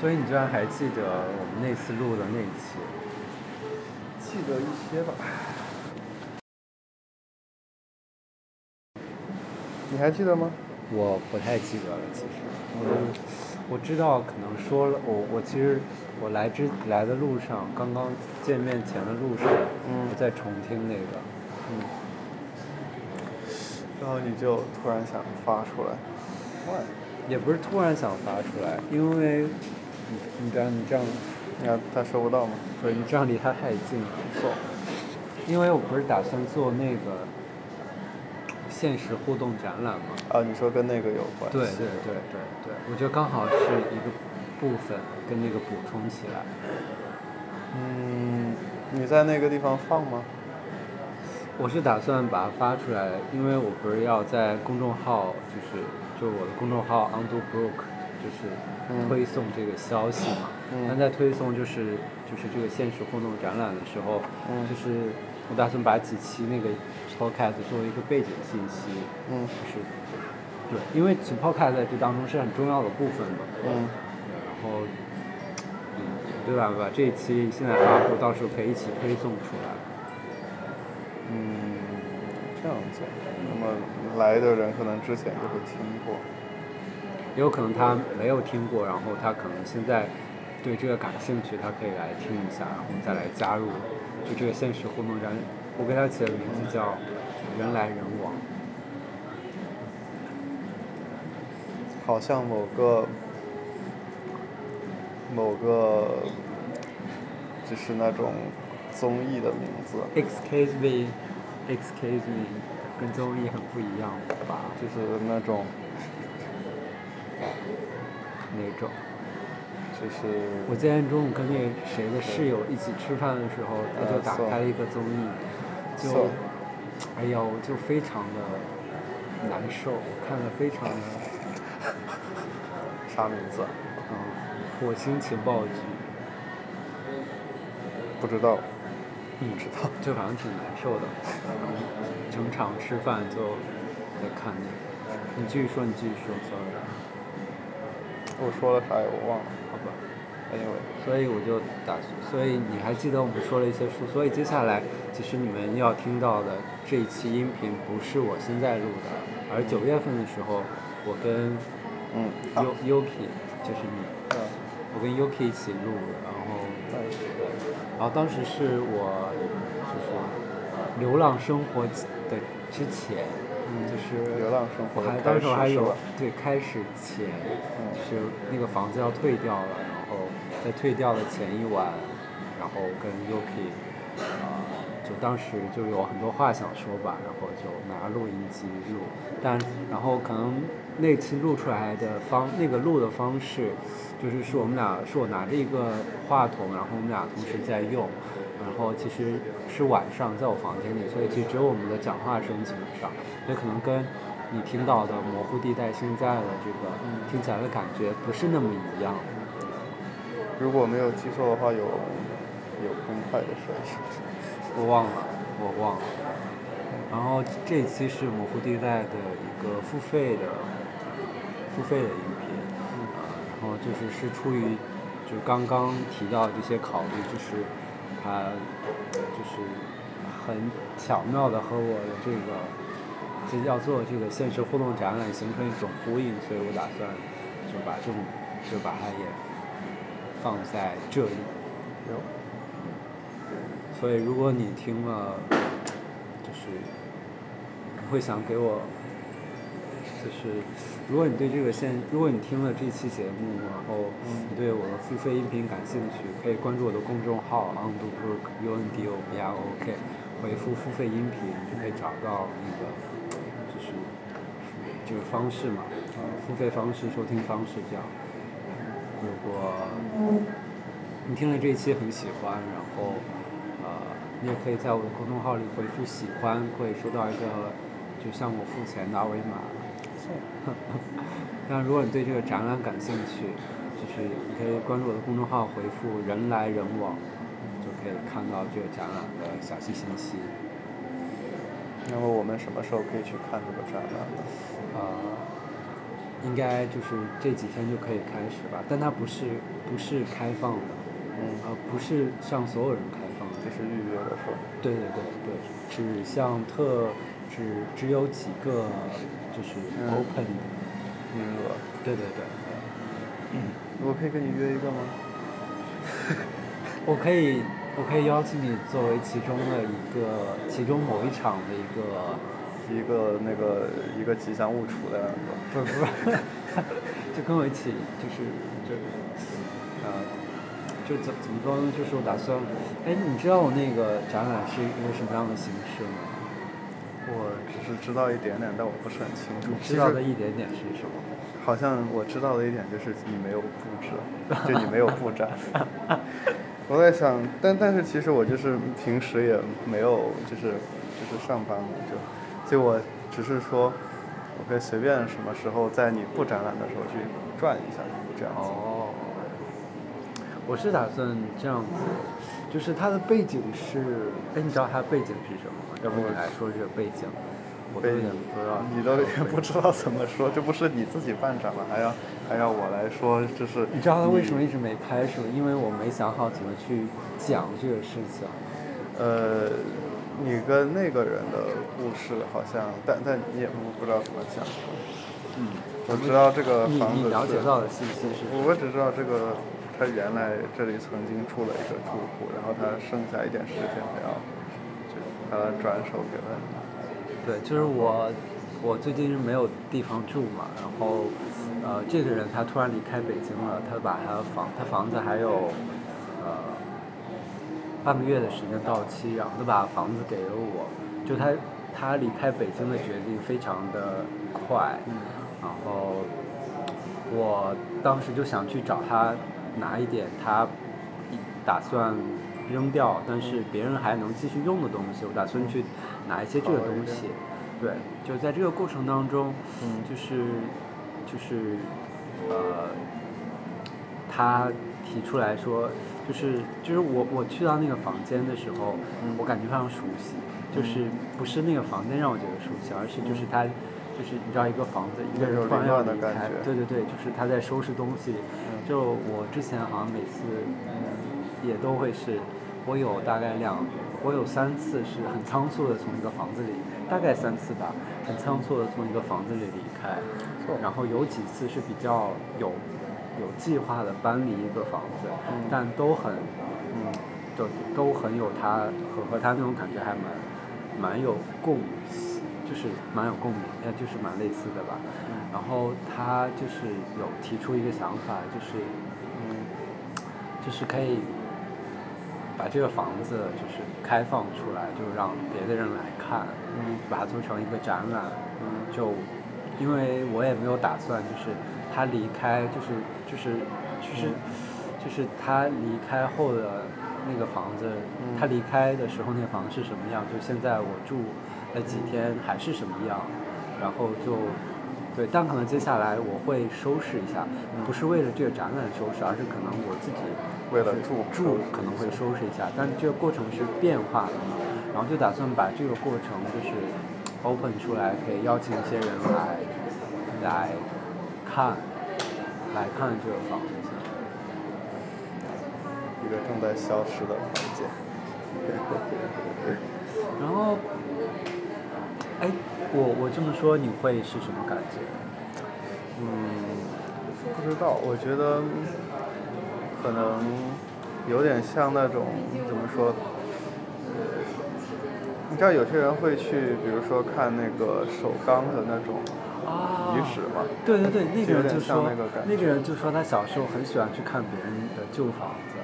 所以你居然还记得我们那次录的那一期？记得一些吧。你还记得吗？我不太记得了，其实。我我知道可能说了，我我其实我来之来的路上，刚刚见面前的路上，嗯我在重听那个。嗯。然后你就突然想发出来，哇！也不是突然想发出来，因为你你这样你这样，你看他收不到吗？不是你这样离他太近了。错。因为我不是打算做那个现实互动展览吗？啊，你说跟那个有关系？对对对对对，我觉得刚好是一个部分跟那个补充起来。嗯，你在那个地方放吗？我是打算把它发出来，因为我不是要在公众号，就是就我的公众号 Undo Brook，就是嗯推送这个消息嘛。嗯但在推送就是就是这个现实互动展览的时候，嗯就是我打算把几期那个 podcast 作为一个背景信息，嗯就是对，因为 podcast 在这当中是很重要的部分嘛。嗯然后，嗯，对吧？把这一期现在发布，到时候可以一起推送出来。嗯，这样子。那么来的人可能之前就会听过。也有可能他没有听过，然后他可能现在对这个感兴趣，他可以来听一下，然后再来加入就这个现实互动展。我给他起的名字叫“人来人往好像某个某个就是那种综艺的名字，”。Excuse me，excuse me，跟综艺很不一样吧？就是那种那种。就是我今天中午跟那个谁的室友一起吃饭的时候，他就打开了一个综艺，就，哎呀，我，就非常的难受，我看了非常的，啥名字？嗯，火星情报局，不知道。嗯，知道。就反正挺难受的，然后整场吃饭就在看那个，你继续说，你继续说，sorry，我说了啥呀？我忘了。好吧。Anyway，所以我就打，所以你还记得我们说了一些书，所以接下来其实你们要听到的这一期音频不是我现在录的，而九月份的时候，我跟嗯，啊 U Yuki 就是你，嗯我跟 Yuki 一起录的，然后对然后当时是我就是流浪生活的之前，就是流浪生活我还当时我还有对开始前，是那个房子要退掉了，然后在退掉的前一晚，然后跟 Yuki，呃，就当时就有很多话想说吧，然后就拿录音机录，但然后可能那期录出来的方那个录的方式，就是是我们俩是我拿着一个话筒，然后我们俩同时在用，然后其实是晚上在我房间里，所以其实只有我们的讲话声基本上，所以可能跟你听到的模糊地带现在的这个听起来的感觉不是那么一样。如果没有记错的话，有有公快的声音。我忘了，我忘了。然后这期是模糊地带的一个付费的付费的音频，啊，然后就是是出于就刚刚提到这些考虑，就是它就是很巧妙的和我的这个就要做这个现实互动展览形成一种呼应，所以我打算就把这种就把它也放在这里。有。所以如果你听了，就是会想给我，就是如果你对这个现，如果你听了这期节目，然后你对我的付费音频感兴趣，可以关注我的公众号 undo book u n d o b r o k，回复付费音频你就可以找到那个就是就是方式嘛，呃，付费方式、收听方式这样。如果你听了这一期很喜欢，然后呃，你也可以在我的公众号里回复喜欢，会收到一个就向我付钱的二维码。但如果你对这个展览感兴趣，就是你可以关注我的公众号，回复“人来人往”，就可以看到这个展览的详细信息。那么我们什么时候可以去看这个展览呢？呃，应该就是这几天就可以开始吧，但它不是不是开放的，嗯，呃，不是向所有人开放的。这是预约的时候？对对对对，只向特只只有几个就是嗯 open 的。名额。对对对，我可以跟你约一个吗？我可以我可以邀请你作为其中的一个其中某一场的一个。一个那个一个吉祥物出来了，不是不是，就跟我一起，就是就，呃，就怎怎么说呢？就是我打算，哎，你知道我那个展览是一个什么样的形式吗？我只是知道一点点，但我不是很清楚。知道的一点点是什么？好像我知道的一点就是你没有布置，就你没有布展。我在想，但但是其实我就是平时也没有，就是就是上班嘛，就。就我只是说，我可以随便什么时候在你不展览的时候去转一下，这样子。哦。我是打算这样子，就是它的背景是，哎，你知道它的背景是什么吗？要不你来说这个背景。我背景不知道。你都不知道怎么说，这不是你自己办展了，还要还要我来说，这是。你知道他为什么一直没拍是因为我没想好怎么去讲这个事情。呃。你跟那个人的故事好像，但但你也不不知道怎么讲。嗯。我知道这个房子了解到的信息是？我只知道这个，他原来这里曾经住了一个住户，然后他剩下一点时间，他要就把它转手给了你。对，就是我，我最近是没有地方住嘛，然后，呃，这个人他突然离开北京了，他把他的房，他房子还有，呃。半个月的时间到期，然后他把房子给了我，就他他离开北京的决定非常的快，然后我当时就想去找他拿一点他打算扔掉，但是别人还能继续用的东西，我打算去拿一些这个东西，对，就在这个过程当中，就是就是呃，他提出来说。就是就是我我去到那个房间的时候，我感觉非常熟悉，就是不是那个房间让我觉得熟悉，而是就是他，就是你知道一个房子一个人突然要离开，对对对，就是他在收拾东西，就我之前好像每次也都会是，我有大概两，我有三次是很仓促的从一个房子里，大概三次吧，很仓促的从一个房子里离开，然后有几次是比较有。有计划的搬离一个房子，但都很，嗯，都都很有他和和他那种感觉还蛮，蛮有共，就是蛮有共鸣，呃，就是蛮类似的吧。然后他就是有提出一个想法，就是，嗯，就是可以把这个房子就是开放出来，就让别的人来看，嗯，把它做成一个展览，嗯，就因为我也没有打算就是。他离开就是就是就是就是他离开后的那个房子，他离开的时候那个房子是什么样？就现在我住了几天还是什么样？然后就对，但可能接下来我会收拾一下，不是为了这个展览收拾，而是可能我自己为了住住可能会收拾一下，但这个过程是变化的嘛。然后就打算把这个过程就是 open 出来，可以邀请一些人来来看。来看这个房子，一个正在消失的房间。然后，哎，我我这么说你会是什么感觉？嗯，不知道，我觉得可能有点像那种怎么说？你知道有些人会去，比如说看那个首钢的那种。遗址嘛，对对对，那个人就说，那个人就说他小时候很喜欢去看别人的旧房子。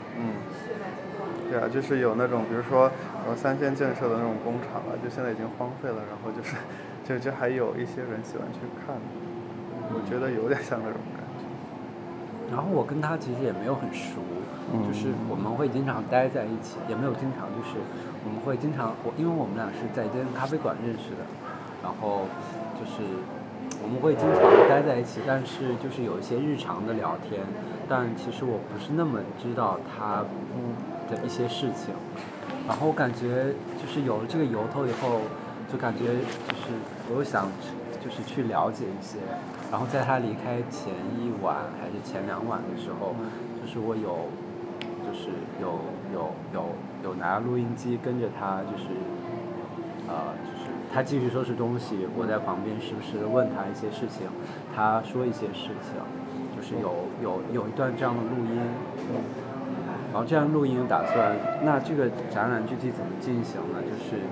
嗯，对啊，就是有那种，比如说呃三线建设的那种工厂啊，就现在已经荒废了，然后就是，就就还有一些人喜欢去看，我觉得有点像那种感觉。然后我跟他其实也没有很熟，就是我们会经常待在一起，也没有经常，就是我们会经常，我因为我们俩是在一间咖啡馆认识的，然后就是。我们会经常待在一起，但是就是有一些日常的聊天，但其实我不是那么知道他的一些事情。然后我感觉就是有了这个由头以后，就感觉就是我又想就是去了解一些，然后在他离开前一晚还是前两晚的时候，就是我有，就是有有有有拿录音机跟着他，就是，呃，就是他继续收拾东西，我在旁边时不时的问他一些事情，他说一些事情，就是有有有一段这样的录音。然后这样录音打算，那这个展览具体怎么进行呢？就是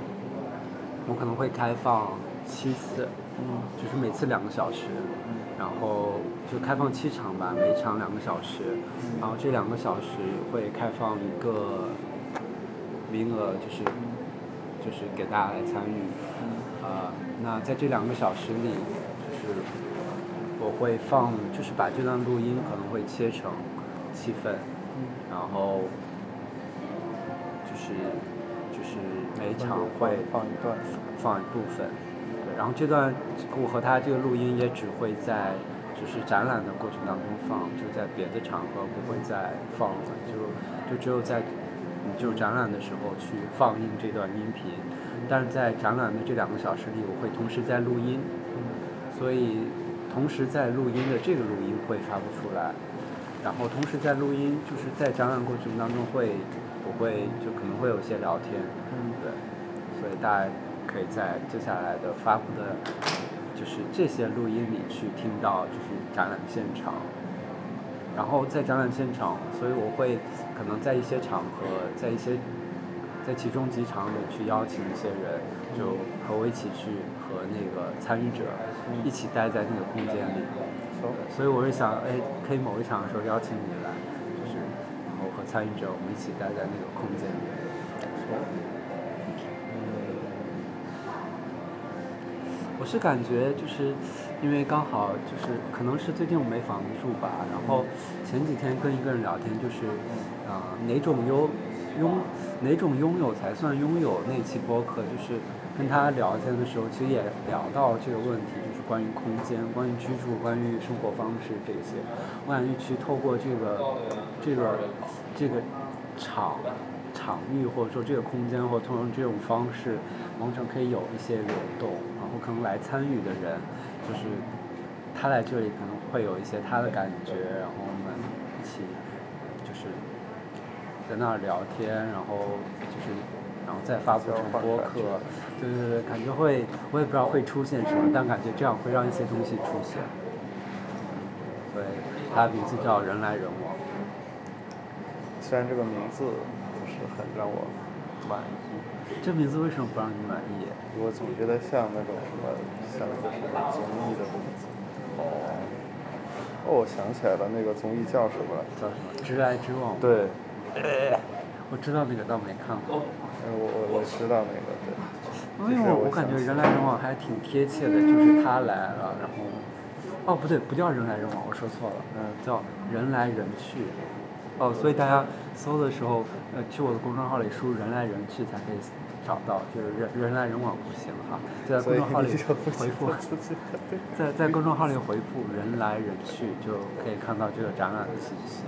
我可能会开放七次，嗯。就是每次两个小时，然后就开放七场吧，每场两个小时，然后这两个小时会开放一个名额，就是就是给大家来参与，啊，那在这两个小时里，就是我会放，就是把这段录音可能会切成七份。然后就是就是每场会放一段，放一部分，对，然后这段我和他这个录音也只会在就是展览的过程当中放，就在别的场合不会再放了，就就只有在就展览的时候去放映这段音频，但是在展览的这两个小时里，我会同时在录音，所以同时在录音的这个录音会发布出来。然后同时在录音，就是在展览过程当中会，我会就可能会有些聊天，嗯，对，所以大家可以在接下来的发布的，就是这些录音里去听到就是展览现场，然后在展览现场，所以我会可能在一些场合，在一些，在其中几场里去邀请一些人，就和我一起去和那个参与者一起待在那个空间里。所以我是想，哎，可以某一场的时候邀请你来，就是然后和参与者我们一起待在那个空间里。我是感觉就是因为刚好就是可能是最近我没房子住吧，然后前几天跟一个人聊天，就是啊哪种拥拥哪种拥有才算拥有那期播客，就是跟他聊天的时候，其实也聊到这个问题。关于空间，关于居住，关于生活方式这些，我感觉去透过这个这个这个场场域，或者说这个空间，或通过这种方式，完成可以有一些流动，然后可能来参与的人，就是他来这里可能会有一些他的感觉，然后我们一起就是在那儿聊天，然后就是然后再发布成播客。对对对，感觉会，我也不知道会出现什么，但感觉这样会让一些东西出现。对，它的名字叫“人来人往”。虽然这个名字不是很让我满意。这名字为什么不让你满意？我总觉得像那种什么，像那个什么综艺的名字。哦。哦，我想起来了，那个综艺叫什么？叫什么？直来直往。对。我知道那个，倒没看过。我我我知道那个，对。因为我我感觉人来人往还挺贴切的，就是他来了，然后，哦不对，不叫人来人往，我说错了，嗯，叫人来人去，哦，所以大家搜的时候，呃，去我的公众号里输入“人来人去”才可以找到，就是人人来人往不行哈，在公众号里回复，在在公众号里回复“人来人去”就可以看到这个展览的信息。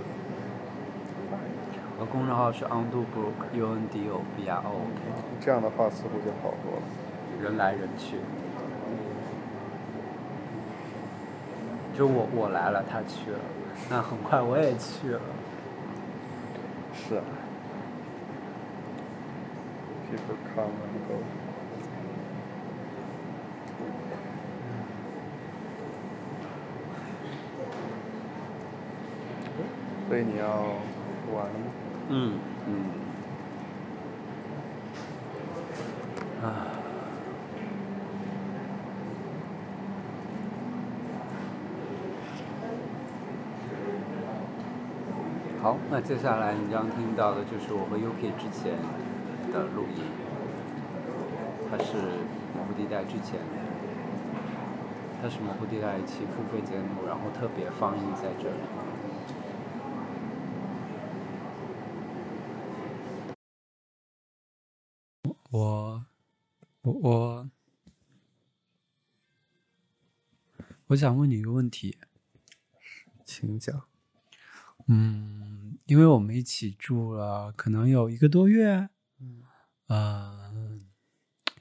我公众号是 Undobook，U N D O B R O K。这样的话似乎就好多了。人来人去。就我我来了，他去了，那很快我也去了。是。People come and go。所以你要玩。嗯嗯，啊，好，那接下来你将听到的就是我和 UK 之前的录音，它是模糊地带之前，它是模糊地带一期付费节目，然后特别放映在这里。我，我我，我想问你一个问题，请讲。嗯，因为我们一起住了，可能有一个多月。嗯。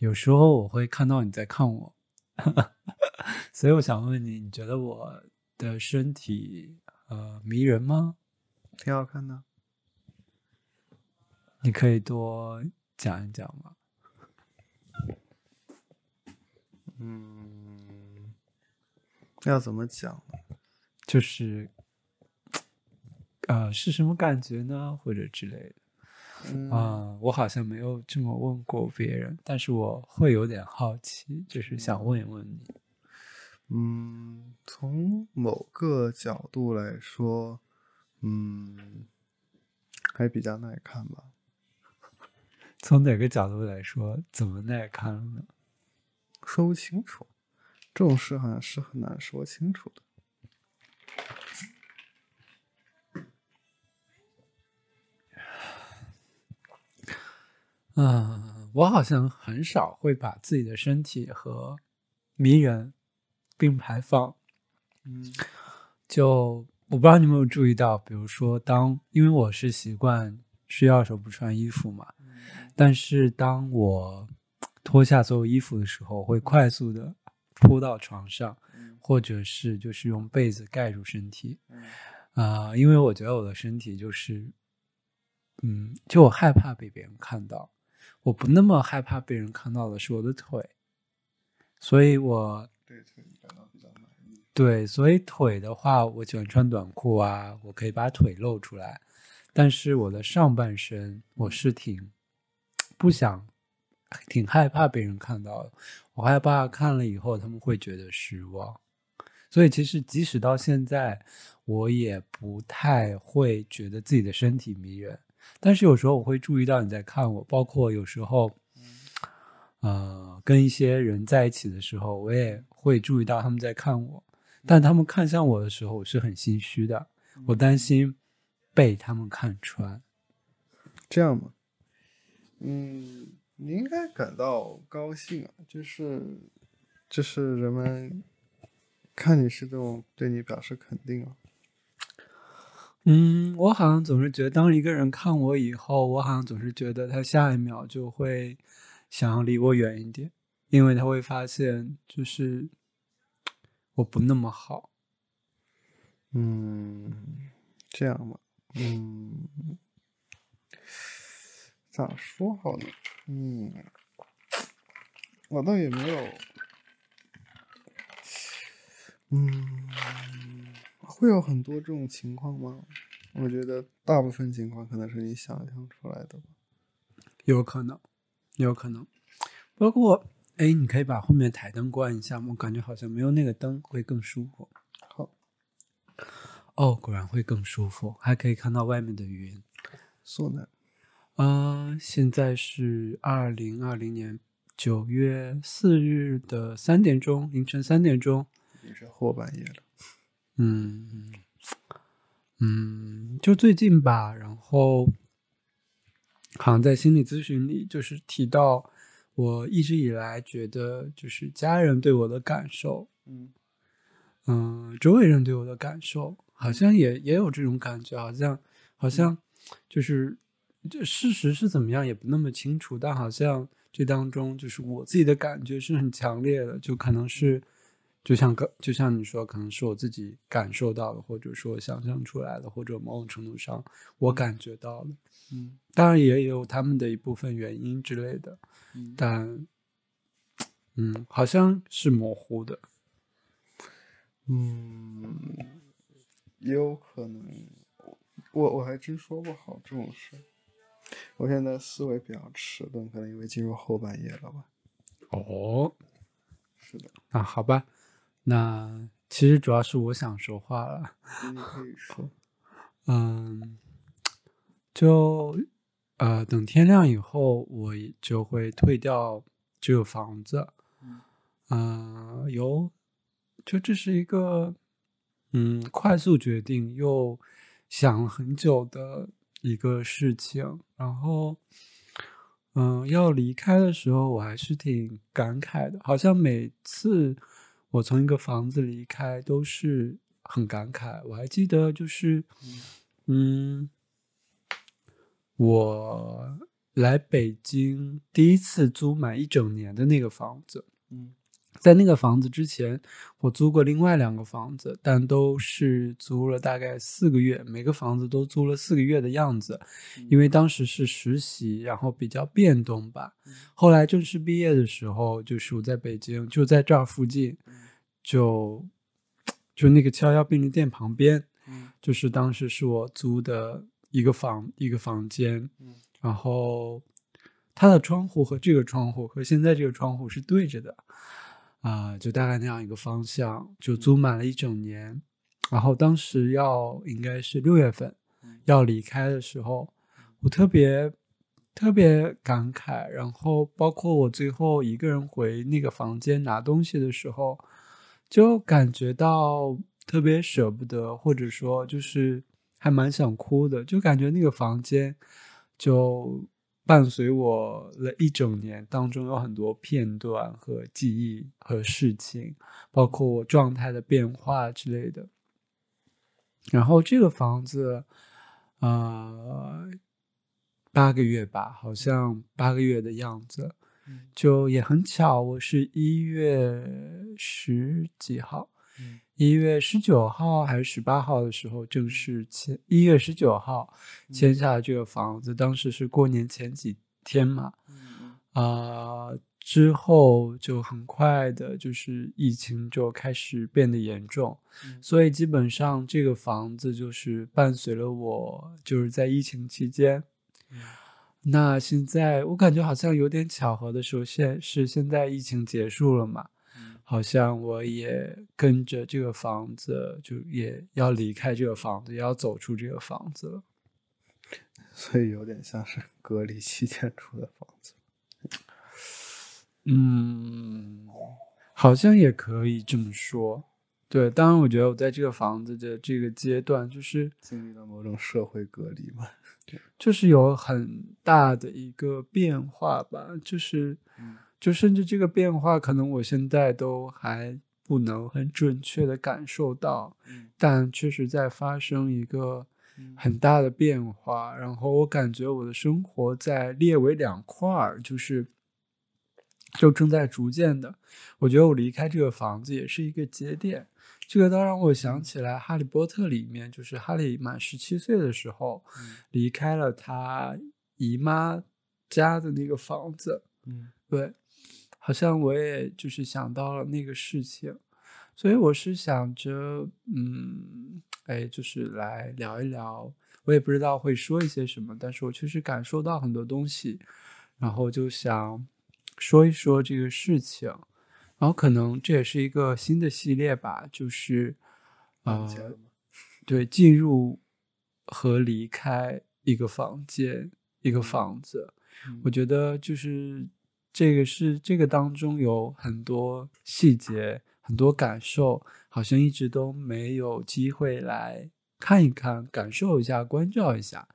有时候我会看到你在看我。所以我想问你，你觉得我的身体呃迷人吗？挺好看的。你可以多讲一讲吗？嗯，要怎么讲呢？就是呃是什么感觉呢？或者之类的。嗯啊、我好像没有这么问过别人，但是我会有点好奇，就是想问一问你。嗯，从某个角度来说，嗯，还比较耐看吧。从哪个角度来说，怎么耐看了呢？说不清楚，这种事好像是很难说清楚的。嗯，我好像很少会把自己的身体和迷人并排放。嗯就我不知道你有没有注意到，比如说当因为我是习惯睡觉的时候不穿衣服嘛，但是当我脱下所有衣服的时候，会快速的扑到床上，或者是就是用被子盖住身体。啊、因为我觉得我的身体就是，嗯，就我害怕被别人看到，我不那么害怕被人看到的是我的腿，所以我对腿感到比较满意。对，所以腿的话，我喜欢穿短裤啊，我可以把腿露出来。但是我的上半身，我是挺不想、挺害怕被人看到的。我害怕看了以后他们会觉得失望。所以其实即使到现在，我也不太会觉得自己的身体迷人。但是有时候我会注意到你在看我，包括有时候，呃，跟一些人在一起的时候，我也会注意到他们在看我。但他们看向我的时候，我是很心虚的，我担心被他们看穿。这样吗？嗯，你应该感到高兴啊，就是就是人们看你是这种对你表示肯定啊。嗯，我好像总是觉得，当一个人看我以后，我好像总是觉得他下一秒就会想要离我远一点，因为他会发现，就是我不那么好。嗯，这样吧，嗯，咋说好呢？嗯，我倒也没有，嗯，会有很多这种情况吗？我觉得大部分情况可能是你想象出来的吧。有可能，有可能。包括，哎，你可以把后面台灯关一下吗？我感觉好像没有那个灯会更舒服。好，哦，果然会更舒服，还可以看到外面的云。索南，嗯、现在是二零二零年九月四日的三点钟，凌晨三点钟。也是后半夜了。嗯嗯，就最近吧，然后好像在心理咨询里，就是提到我一直以来觉得，就是家人对我的感受，嗯嗯，周围人对我的感受，好像也也有这种感觉，好像好像就是这事实是怎么样也不那么清楚，但好像这当中就是我自己的感觉是很强烈的，就可能是就像刚就像你说，可能是我自己感受到的，或者说想象出来的，或者某种程度上我感觉到了，嗯当然也有他们的一部分原因之类的，嗯但嗯，好像是模糊的。嗯，也有可能，我我还真说不好这种事。我现在思维比较迟钝，可能因为进入后半夜了吧。哦，是的，那好吧，那其实主要是我想说话了。你可以说。嗯，就呃，等天亮以后，我就会退掉这个房子。嗯嗯、有，就这是一个嗯快速决定又想了很久的一个事情。然后，嗯、要离开的时候，我还是挺感慨的，好像每次我从一个房子离开都是很感慨。我还记得就是，嗯，我来北京第一次租满一整年的那个房子，嗯在那个房子之前，我租过另外两个房子，但都是租了大概四个月，每个房子都租了四个月的样子。因为当时是实习，然后比较变动吧。后来正式毕业的时候，就是我在北京，就在这儿附近，就就那个七幺幺便利店旁边，就是当时是我租的一个房一个房间，然后它的窗户和这个窗户和现在这个窗户是对着的。啊，就大概那样一个方向，就租满了一整年，然后当时要应该是六月份要离开的时候，我特别特别感慨，然后包括我最后一个人回那个房间拿东西的时候，就感觉到特别舍不得，或者说就是还蛮想哭的，就感觉那个房间就。伴随我了一整年当中，有很多片段和记忆和事情，包括我状态的变化之类的。然后这个房子，呃，八个月吧，好像八个月的样子，就也很巧，我是一月十几号。一月十九号还是十八号的时候正式签，一月十九号签下了这个房子。当时是过年前几天嘛，啊，之后就很快的，就是疫情就开始变得严重，所以基本上这个房子就是伴随了我，就是在疫情期间。那现在我感觉好像有点巧合的时候，现是现在疫情结束了嘛。好像我也跟着这个房子，就也要离开这个房子，也要走出这个房子了。所以有点像是隔离期间出的房子。嗯，好像也可以这么说。对，当然，我觉得我在这个房子的这个阶段，就是经历了某种社会隔离嘛，就是有很大的一个变化吧，就是。就甚至这个变化，可能我现在都还不能很准确的感受到，但确实在发生一个很大的变化。然后我感觉我的生活在列为两块儿，就是就正在逐渐的。我觉得我离开这个房子也是一个节点。这个倒让我想起来《哈利波特》里面，就是哈利满十七岁的时候，离开了他姨妈家的那个房子。嗯，对。好像我也就是想到了那个事情，所以我是想着，嗯，哎，就是来聊一聊。我也不知道会说一些什么，但是我确实感受到很多东西，然后就想说一说这个事情。然后可能这也是一个新的系列吧，就是呃，对，进入和离开一个房间，一个房子。我觉得就是。这个是这个当中有很多细节，很多感受，好像一直都没有机会来看一看，感受一下，关照一下。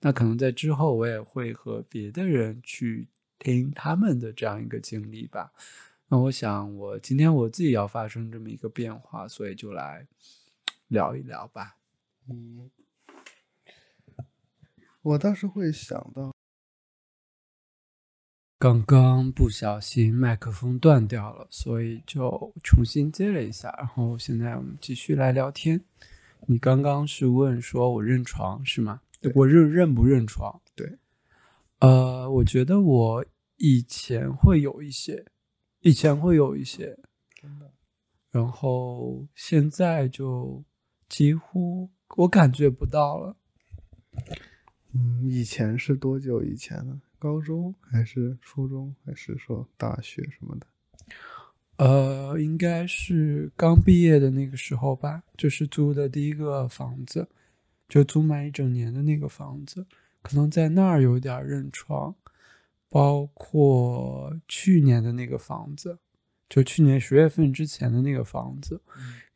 那可能在之后，我也会和别的人去听他们的这样一个经历吧。那我想，我今天我自己要发生这么一个变化，所以就来聊一聊吧。嗯，我倒是会想到。刚刚不小心麦克风断掉了，所以就重新接了一下。然后现在我们继续来聊天。你刚刚是问说我认床是吗？我认认不认床？对。呃，我觉得我以前会有一些，以前会有一些，真的。然后现在就几乎我感觉不到了。嗯，以前是多久以前呢？高中还是初中，还是说大学什么的？呃，应该是刚毕业的那个时候吧，就是租的第一个房子，就租满一整年的那个房子，可能在那儿有点认床，包括去年的那个房子，就去年十月份之前的那个房子，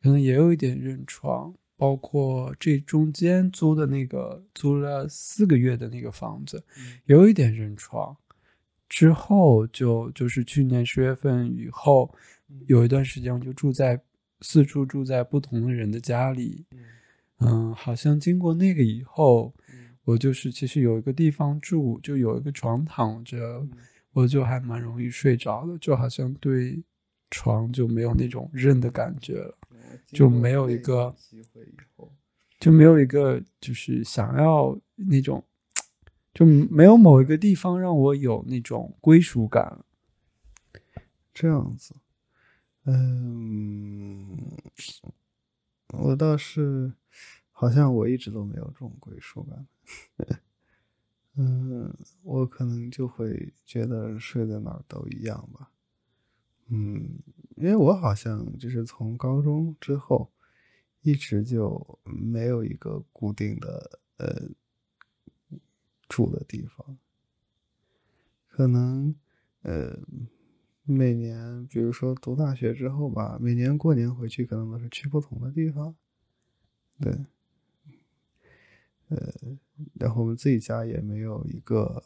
可能也有一点认床。包括这中间租的那个租了四个月的那个房子，有一点认床。之后就就是去年十月份以后，有一段时间我就住在四处住在不同的人的家里。嗯，好像经过那个以后，我就是其实有一个地方住，就有一个床躺着，我就还蛮容易睡着的，就好像对床就没有那种认的感觉了，就没有一个机会以后，就没有一个就是想要那种，就没有某一个地方让我有那种归属感。这样子，嗯，我倒是好像我一直都没有这种归属感。嗯，我可能就会觉得睡在哪儿都一样吧。嗯，因为我好像就是从高中之后，一直就没有一个固定的呃住的地方，可能呃。每年，比如说读大学之后吧，每年过年回去可能都是去不同的地方，对，呃，然后我们自己家也没有一个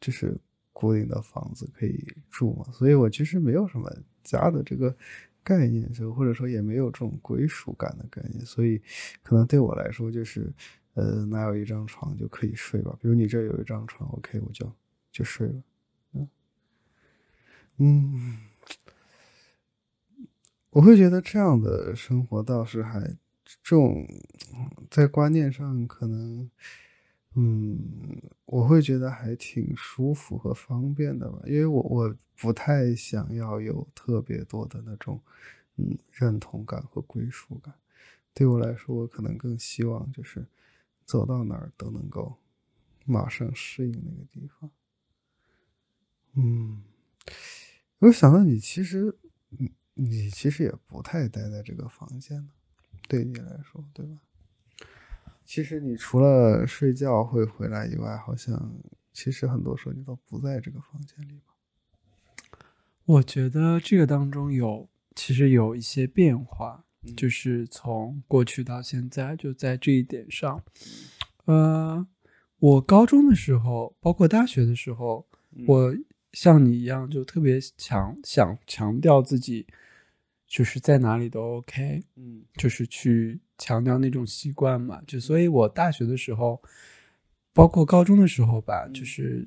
就是固定的房子可以住嘛，所以我其实没有什么家的这个概念，就或者说也没有这种归属感的概念，所以可能对我来说就是，呃，哪有一张床就可以睡吧，比如你这有一张床，OK，我就就睡了。嗯嗯，我会觉得这样的生活倒是还这种在观念上可能，嗯，我会觉得还挺舒服和方便的吧，因为我我不太想要有特别多的那种嗯认同感和归属感。对我来说，我可能更希望就是走到哪儿都能够马上适应那个地方。嗯。我想到你其实，你你其实也不太待在这个房间呢，对你来说，对吧？其实你除了睡觉会回来以外，好像其实很多时候你都不在这个房间里吧？我觉得这个当中有其实有一些变化，就是从过去到现在，就在这一点上，呃，我高中的时候，包括大学的时候，我。像你一样，就特别强想强调自己，就是在哪里都 OK，嗯，就是去强调那种习惯嘛。就所以，我大学的时候，包括高中的时候吧，就是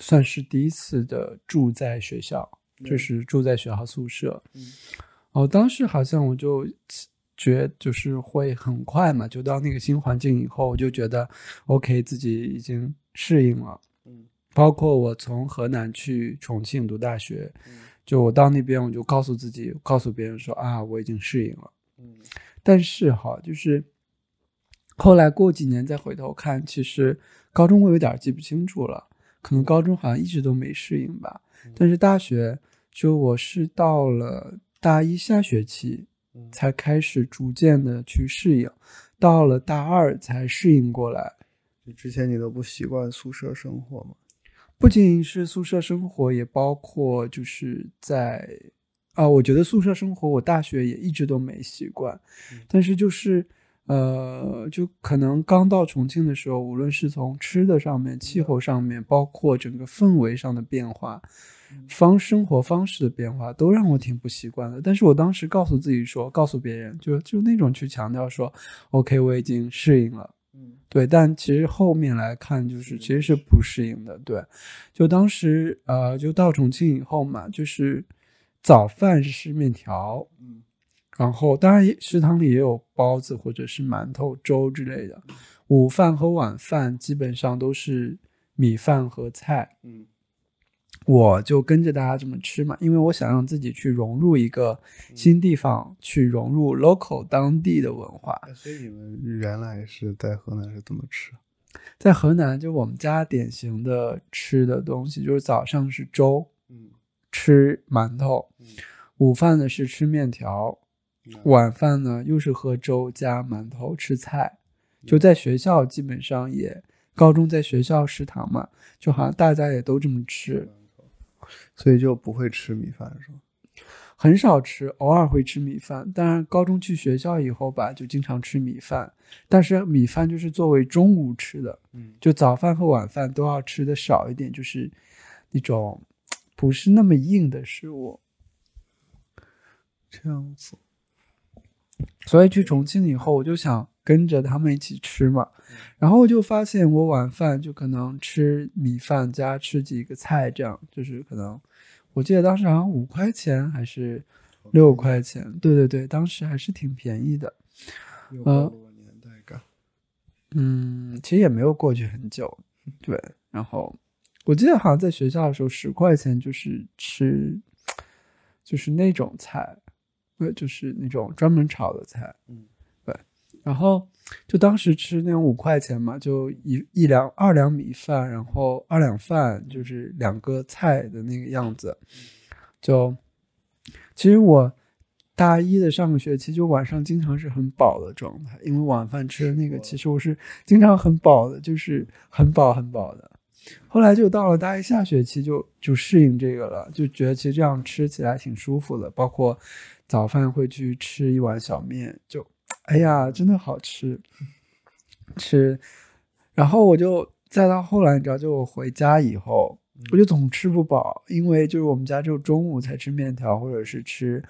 算是第一次的住在学校，就是住在学校宿舍。嗯，哦，当时好像我就觉就是会很快嘛，就到那个新环境以后，我就觉得 OK，自己已经适应了。包括我从河南去重庆读大学，就我到那边，我就告诉自己，告诉别人说啊，我已经适应了。嗯，但是哈，就是后来过几年再回头看，其实高中我有点记不清楚了，可能高中好像一直都没适应吧。但是大学，就我是到了大一下学期才开始逐渐的去适应，到了大二才适应过来。之前你都不习惯宿舍生活吗？不仅是宿舍生活，也包括就是在啊，我觉得宿舍生活，我大学也一直都没习惯。但是就是呃，就可能刚到重庆的时候，无论是从吃的上面、气候上面，包括整个氛围上的变化、方生活方式的变化，都让我挺不习惯的。但是我当时告诉自己说，告诉别人，就就那种去强调说，OK，我已经适应了。嗯，对，但其实后面来看，就是其实是不适应的。对，就当时呃，就到重庆以后嘛，就是早饭是面条，嗯，然后当然食堂里也有包子或者是馒头、粥之类的。午饭和晚饭基本上都是米饭和菜，嗯。我就跟着大家这么吃嘛，因为我想让自己去融入一个新地方，去融入 local 当地的文化。所以你们原来是在河南是怎么吃？在河南，就我们家典型的吃的东西就是早上是粥，嗯，吃馒头，午饭呢是吃面条，晚饭呢又是喝粥加馒头吃菜。就在学校基本上也，高中在学校食堂嘛，就好像大家也都这么吃。所以就不会吃米饭是吧？很少吃，偶尔会吃米饭。当然，高中去学校以后吧，就经常吃米饭。但是米饭就是作为中午吃的，嗯，就早饭和晚饭都要吃的少一点，就是那种不是那么硬的食物。这样子。所以去重庆以后，我就想跟着他们一起吃嘛。然后就发现，我晚饭就可能吃米饭加吃几个菜，这样就是可能我记得当时好像五块钱还是六块钱，对对对，当时还是挺便宜的。呃，年代感。嗯，其实也没有过去很久，对。然后我记得好像在学校的时候，十块钱就是吃，就是那种菜，呃，就是那种专门炒的菜，嗯，对。然后就当时吃那种五块钱嘛，就一一两二两米饭，然后二两饭就是两个菜的那个样子。就其实我大一的上个学期，就晚上经常是很饱的状态，因为晚饭吃的那个，其实我是经常很饱的，就是很饱很饱的。后来就到了大一下学期，就就适应这个了，就觉得其实这样吃起来挺舒服的。包括早饭会去吃一碗小面，就哎呀，真的好吃吃。然后我就再到后来，你知道，就我回家以后。我就总吃不饱，因为就是我们家只有中午才吃面条，或者是吃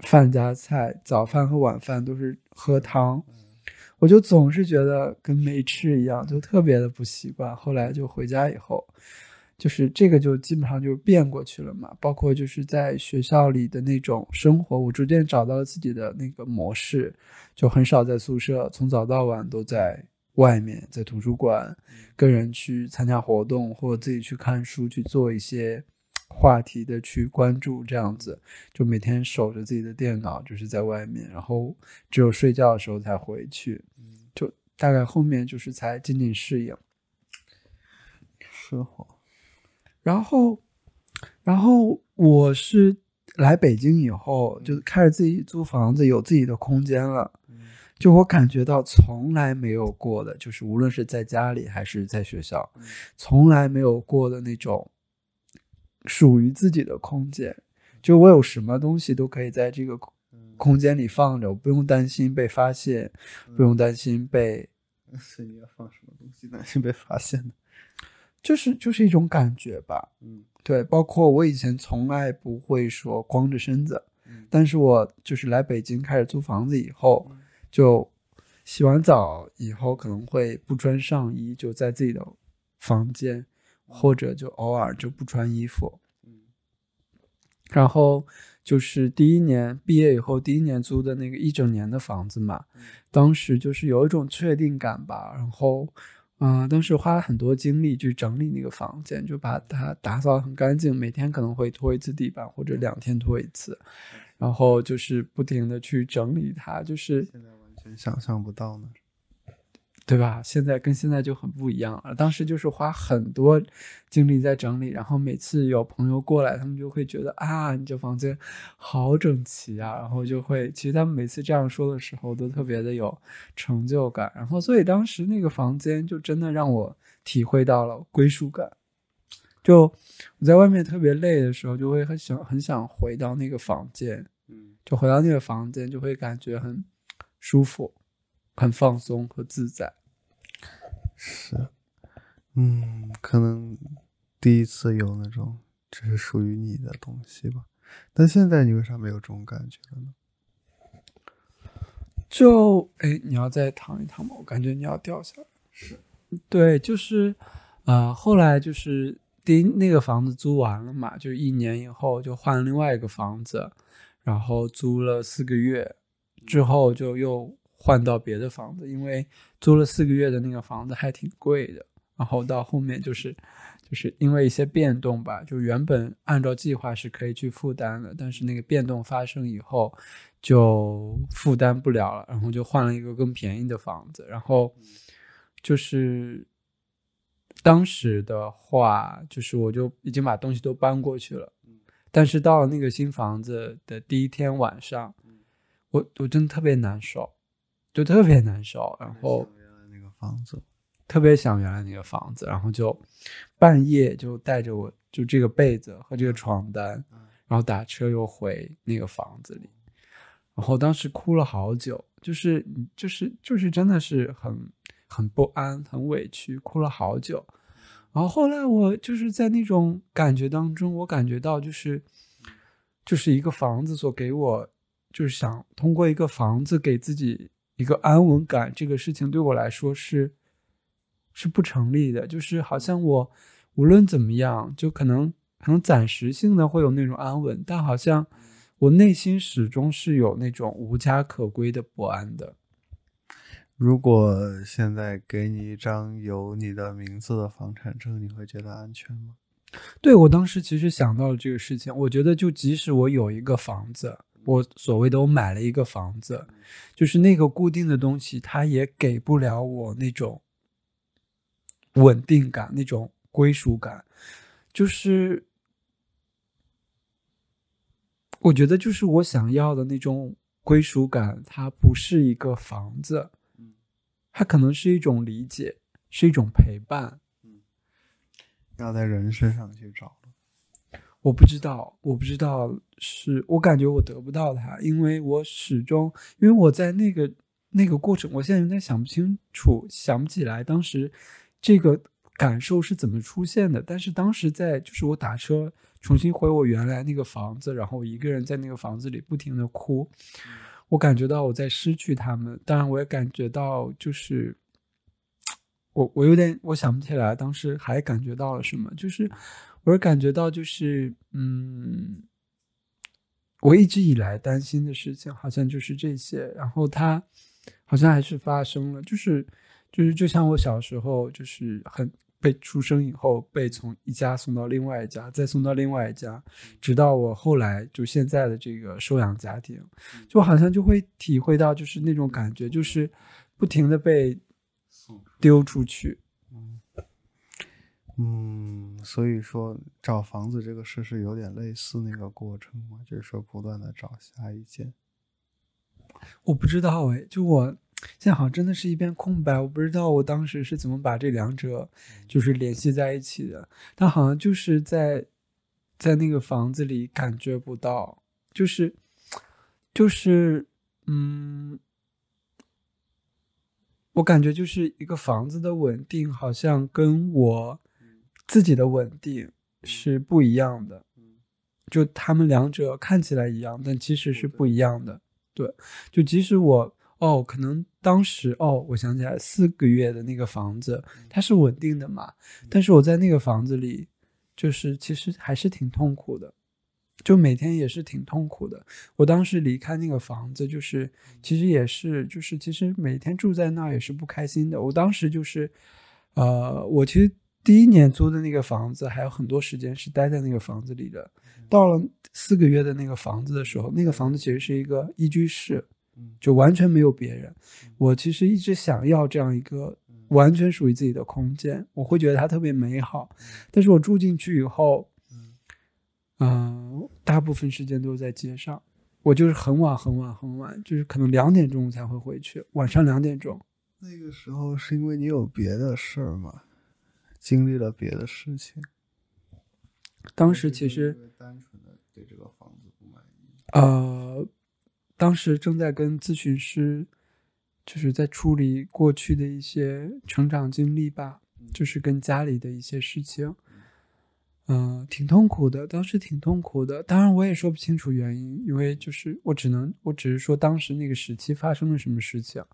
饭加菜，早饭和晚饭都是喝汤，我就总是觉得跟没吃一样，就特别的不习惯。后来就回家以后，就是这个就基本上就变过去了嘛。包括就是在学校里的那种生活，我逐渐找到了自己的那个模式，就很少在宿舍，从早到晚都在。外面在图书馆跟人去参加活动，或者自己去看书，去做一些话题的去关注，这样子就每天守着自己的电脑，就是在外面，然后只有睡觉的时候才回去，就大概后面就是才渐渐适应生活。然后，然后我是来北京以后就开始自己租房子，有自己的空间了。就我感觉到从来没有过的，就是无论是在家里还是在学校，从来没有过的那种属于自己的空间。就我有什么东西都可以在这个空间里放着，我不用担心被发现，不用担心被。所以你要放什么东西担心被发现呢？就是就是一种感觉吧。嗯，对，包括我以前从来不会说光着身子，嗯但是我就是来北京开始租房子以后。就洗完澡以后，可能会不穿上衣，就在自己的房间，或者就偶尔就不穿衣服。然后就是第一年毕业以后，第一年租的那个一整年的房子嘛，当时就是有一种确定感吧。然后，嗯，当时花了很多精力去整理那个房间，就把它打扫很干净，每天可能会拖一次地板，或者两天拖一次，然后就是不停的去整理它，就是现在完全。想象不到呢，对吧？现在跟现在就很不一样了。当时就是花很多精力在整理，然后每次有朋友过来，他们就会觉得啊，你这房间好整齐啊，然后就会，其实他们每次这样说的时候，都特别的有成就感。然后，所以当时那个房间就真的让我体会到了归属感。就我在外面特别累的时候，就会很想很想回到那个房间，嗯，就回到那个房间，就会感觉很。舒服，很放松和自在。是，嗯，可能第一次有那种只是属于你的东西吧。但现在你为啥没有这种感觉了呢？就，哎，你要再躺一躺吗？我感觉你要掉下来。是，对，就是，呃，后来就是第一那个房子租完了嘛，就一年以后就换了另外一个房子，然后租了四个月。之后就又换到别的房子，因为租了四个月的那个房子还挺贵的。然后到后面就是，就是因为一些变动吧，就原本按照计划是可以去负担的，但是那个变动发生以后就负担不了了，然后就换了一个更便宜的房子。然后就是当时的话，就是我就已经把东西都搬过去了，但是到了那个新房子的第一天晚上。我我真的特别难受，就特别难受，然后那个房子，特别想原来那个房子，然后就半夜就带着我就这个被子和这个床单，然后打车又回那个房子里，然后当时哭了好久，就是就是就是真的是很很不安，很委屈，哭了好久，然后后来我就是在那种感觉当中，我感觉到就是就是一个房子所给我。就是想通过一个房子给自己一个安稳感，这个事情对我来说是是不成立的。就是好像我无论怎么样，就可能可能暂时性的会有那种安稳，但好像我内心始终是有那种无家可归的不安的。如果现在给你一张有你的名字的房产证，你会觉得安全吗？对我当时其实想到了这个事情，我觉得就即使我有一个房子，我所谓的我买了一个房子，就是那个固定的东西，它也给不了我那种稳定感、那种归属感。就是我觉得，就是我想要的那种归属感，它不是一个房子。它可能是一种理解，是一种陪伴。嗯，要在人身上去找我不知道，我不知道，是我感觉我得不到它，因为我始终，因为我在那个那个过程，我现在有点想不清楚，想不起来当时这个感受是怎么出现的。但是当时在，就是我打车重新回我原来那个房子，然后我一个人在那个房子里不停的哭。我感觉到我在失去他们，当然我也感觉到，就是我我有点我想不起来当时还感觉到了什么，就是我是感觉到就是嗯，我一直以来担心的事情好像就是这些，然后它好像还是发生了，就是就是就像我小时候就是很。被出生以后，被从一家送到另外一家，再送到另外一家，直到我后来就现在的这个收养家庭，就好像就会体会到，就是那种感觉，就是不停的被丢出去。嗯，所以说找房子这个事是有点类似那个过程嘛，就是说不断的找下一件。我不知道哎，就我。现在好像真的是一片空白，我不知道我当时是怎么把这两者就是联系在一起的。但好像就是在在那个房子里感觉不到，就是就是嗯，我感觉就是一个房子的稳定，好像跟我自己的稳定是不一样的。就他们两者看起来一样，但其实是不一样的。对，就即使我。哦，可能当时哦，我想起来四个月的那个房子，它是稳定的嘛。但是我在那个房子里，就是其实还是挺痛苦的，就每天也是挺痛苦的。我当时离开那个房子，就是其实也是，就是其实每天住在那儿也是不开心的。我当时就是，呃，我其实第一年租的那个房子还有很多时间是待在那个房子里的。到了四个月的那个房子的时候，那个房子其实是一个一居室。就完全没有别人。我其实一直想要这样一个完全属于自己的空间，我会觉得它特别美好。但是我住进去以后，嗯，大部分时间都是在街上。我就是很晚很晚很晚，就是可能两点钟才会回去，晚上两点钟。那个时候是因为你有别的事儿吗？经历了别的事情？当时其实单纯的对这个房子不满意。呃。当时正在跟咨询师，就是在处理过去的一些成长经历吧，就是跟家里的一些事情，嗯，挺痛苦的。当时挺痛苦的，当然我也说不清楚原因，因为就是我只能，我只是说当时那个时期发生了什么事情，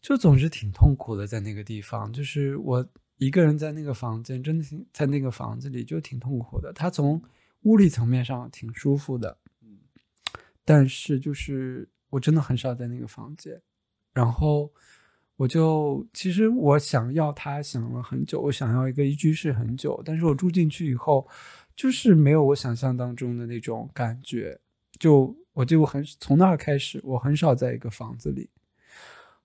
就总是挺痛苦的，在那个地方，就是我一个人在那个房间，真的挺在那个房子里就挺痛苦的。他从物理层面上挺舒服的。但是就是我真的很少在那个房间，然后我就其实我想要他想了很久，我想要一个一居室很久，但是我住进去以后，就是没有我想象当中的那种感觉，就我就很从那儿开始，我很少在一个房子里，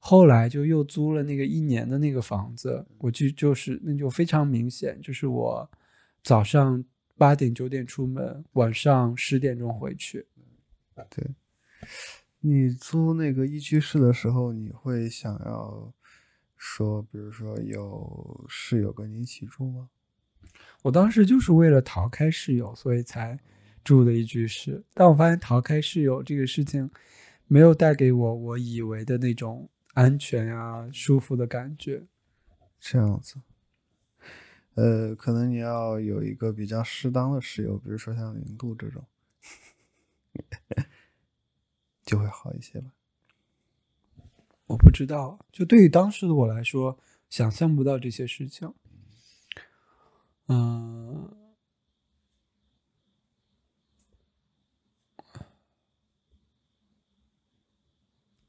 后来就又租了那个一年的那个房子，我就就是那就非常明显，就是我早上八点九点出门，晚上十点钟回去。对，你租那个一居室的时候，你会想要说，比如说有室友跟你一起住吗？我当时就是为了逃开室友，所以才住的一居室。但我发现逃开室友这个事情，没有带给我我以为的那种安全呀、舒服的感觉。这样子，呃，可能你要有一个比较适当的室友，比如说像零度这种。就会好一些吧。我不知道，就对于当时的我来说，想象不到这些事情。嗯，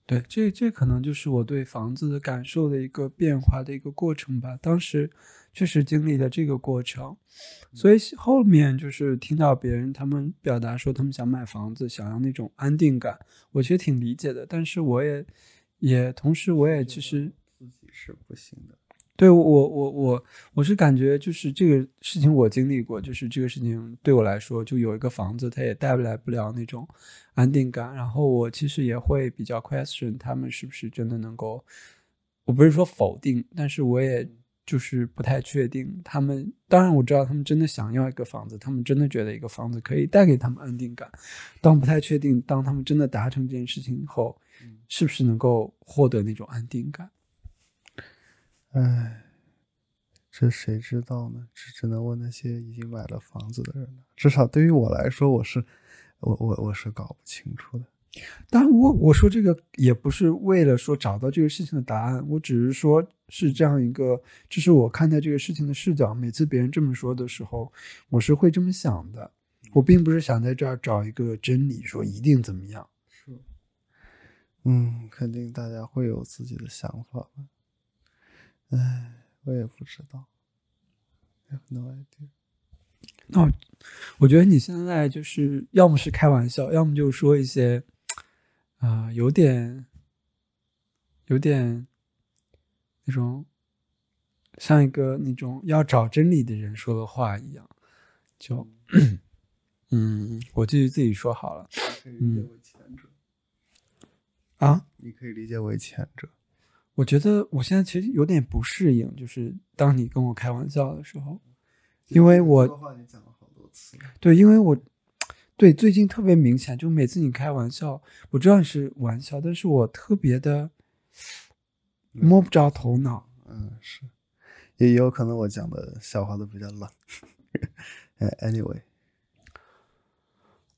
对，这这可能就是我对房子的感受的一个变化的一个过程吧。当时确实经历了这个过程，所以后面就是听到别人他们表达说他们想买房子，想要那种安定感，我其实挺理解的。但是我也也同时我也其实自己是不行的。对我我我我是感觉就是这个事情我经历过，就是这个事情对我来说，就有一个房子，它也带不来不了那种安定感。然后我其实也会比较 question 他们是不是真的能够，我不是说否定，但是我也就是不太确定他们。当然我知道他们真的想要一个房子，他们真的觉得一个房子可以带给他们安定感，但不太确定当他们真的达成这件事情以后，是不是能够获得那种安定感。唉，这谁知道呢？只只能问那些已经买了房子的人了。至少对于我来说，我是，我我我是搞不清楚的。当然，我我说这个也不是为了说找到这个事情的答案，我只是说是这样一个，这是我看待这个事情的视角。每次别人这么说的时候，我是会这么想的。我并不是想在这儿找一个真理，说一定怎么样。是，嗯，肯定大家会有自己的想法吧。唉，我也不知道，have no idea。那我觉得你现在就是要么是开玩笑，要么就说一些啊，有点有点那种像一个那种要找真理的人说的话一样，就嗯，我继续自己说好了。嗯，啊，你可以理解为前者。我觉得我现在其实有点不适应，就是当你跟我开玩笑的时候，因为我对，因为我对最近特别明显，就每次你开玩笑，我知道你是玩笑，但是我特别的摸不着头脑。嗯，是，也有可能我讲的笑话都比较冷。Anyway，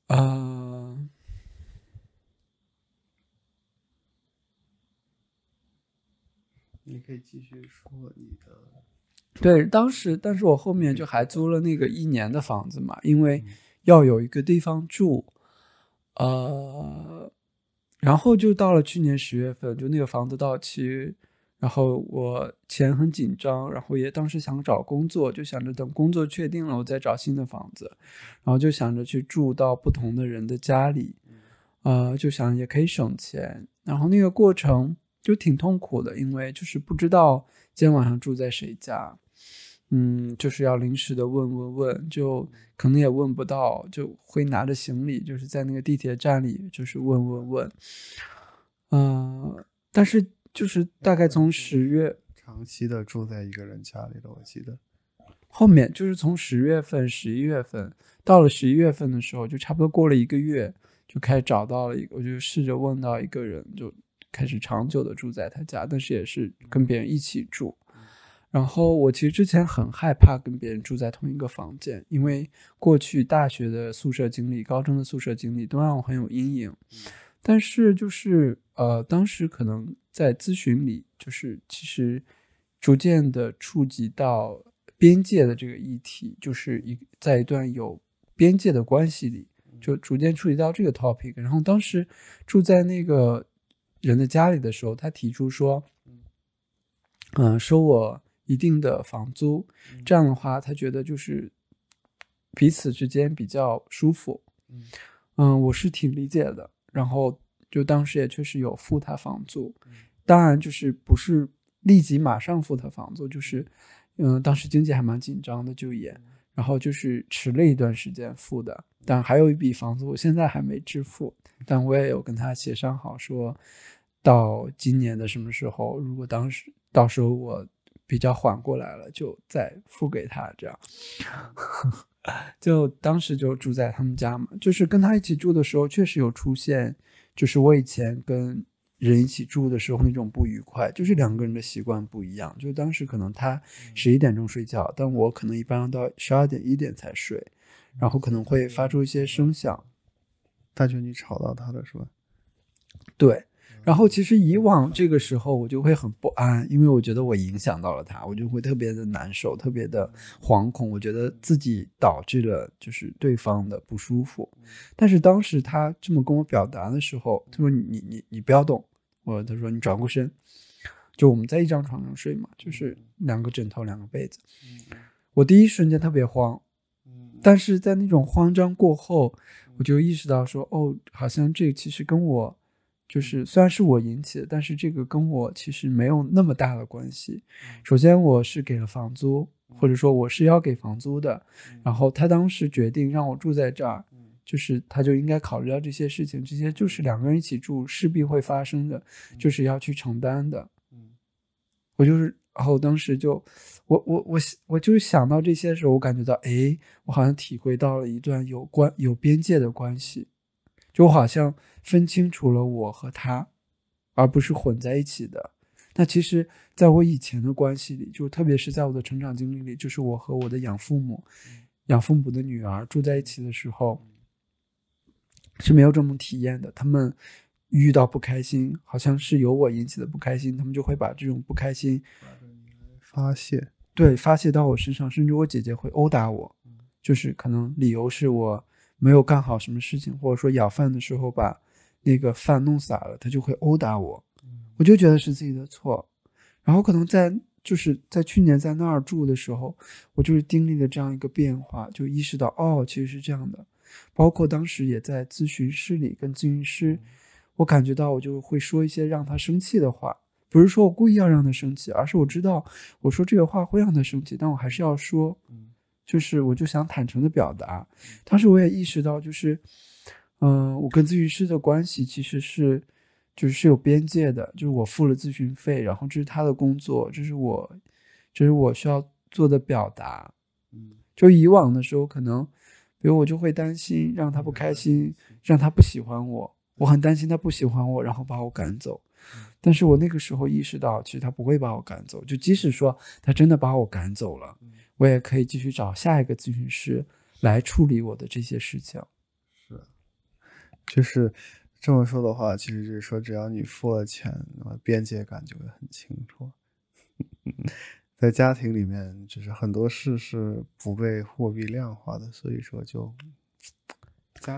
啊。你可以继续说你的。对，当时，但是我后面就还租了那个一年的房子嘛，因为要有一个地方住，呃，然后就到了去年十月份，就那个房子到期，然后我钱很紧张，然后也当时想找工作，就想着等工作确定了，我再找新的房子，然后就想着去住到不同的人的家里，呃，就想也可以省钱，然后那个过程。就挺痛苦的，因为就是不知道今天晚上住在谁家，嗯，就是要临时的问问问，就可能也问不到，就会拿着行李，就是在那个地铁站里，就是问问问，嗯，但是就是大概从十月长期的住在一个人家里了，我记得后面就是从十月份、十一月份到了十一月份的时候，就差不多过了一个月，就开始找到了一个，我就试着问到一个人，就。开始长久的住在他家，但是也是跟别人一起住。然后我其实之前很害怕跟别人住在同一个房间，因为过去大学的宿舍经历、高中的宿舍经历都让我很有阴影。但是就是呃，当时可能在咨询里，就是其实逐渐的触及到边界的这个议题，就是一在一段有边界的关系里，就逐渐触及到这个 topic。然后当时住在那个。人的家里的时候，他提出说，嗯，收我一定的房租，这样的话，他觉得就是彼此之间比较舒服。嗯，我是挺理解的。然后就当时也确实有付他房租，当然就是不是立即马上付他房租，就是嗯，当时经济还蛮紧张的，就也，然后就是迟了一段时间付的。但还有一笔房租，我现在还没支付。但我也有跟他协商好，说到今年的什么时候，如果当时到时候我比较缓过来了，就再付给他。这样，就当时就住在他们家嘛。就是跟他一起住的时候，确实有出现，就是我以前跟人一起住的时候那种不愉快，就是两个人的习惯不一样。就当时可能他十一点钟睡觉，但我可能一般到十二点一点才睡，然后可能会发出一些声响。他觉得你吵到他了，是吧？对。然后其实以往这个时候我就会很不安，因为我觉得我影响到了他，我就会特别的难受，特别的惶恐。我觉得自己导致了就是对方的不舒服。但是当时他这么跟我表达的时候，他说：“你你你不要动，我他说你转过身，就我们在一张床上睡嘛，就是两个枕头两个被子。我第一瞬间特别慌，但是在那种慌张过后，我就意识到说，哦，好像这个其实跟我就是虽然是我引起的，但是这个跟我其实没有那么大的关系。首先我是给了房租，或者说我是要给房租的，然后他当时决定让我住在这儿。就是他就应该考虑到这些事情，这些就是两个人一起住势必会发生的，就是要去承担的。嗯，我就是，然后当时就，我我我我就是想到这些的时候，我感觉到，哎，我好像体会到了一段有关有边界的关系，就我好像分清楚了我和他，而不是混在一起的。那其实，在我以前的关系里，就特别是在我的成长经历里，就是我和我的养父母、养父母的女儿住在一起的时候。是没有这种体验的。他们遇到不开心，好像是由我引起的不开心，他们就会把这种不开心发泄，对，发泄到我身上。甚至我姐姐会殴打我，就是可能理由是我没有干好什么事情，或者说舀饭的时候把那个饭弄洒了，她就会殴打我。我就觉得是自己的错。然后可能在就是在去年在那儿住的时候，我就是经历了这样一个变化，就意识到哦，其实是这样的。包括当时也在咨询室里跟咨询师，我感觉到我就会说一些让他生气的话，不是说我故意要让他生气，而是我知道我说这个话会让他生气，但我还是要说，就是我就想坦诚的表达。当时我也意识到，就是，嗯，我跟咨询师的关系其实是，就是是有边界的，就是我付了咨询费，然后这是他的工作，这是我，这是我需要做的表达。嗯，就以往的时候可能。比如我就会担心让他不开心，让他不喜欢我，我很担心他不喜欢我，然后把我赶走。但是我那个时候意识到，其实他不会把我赶走。就即使说他真的把我赶走了，我也可以继续找下一个咨询师来处理我的这些事情。是，就是这么说的话，其实就是说，只要你付了钱，那么边界感就会很清楚。在家庭里面，就是很多事是不被货币量化的，所以说就。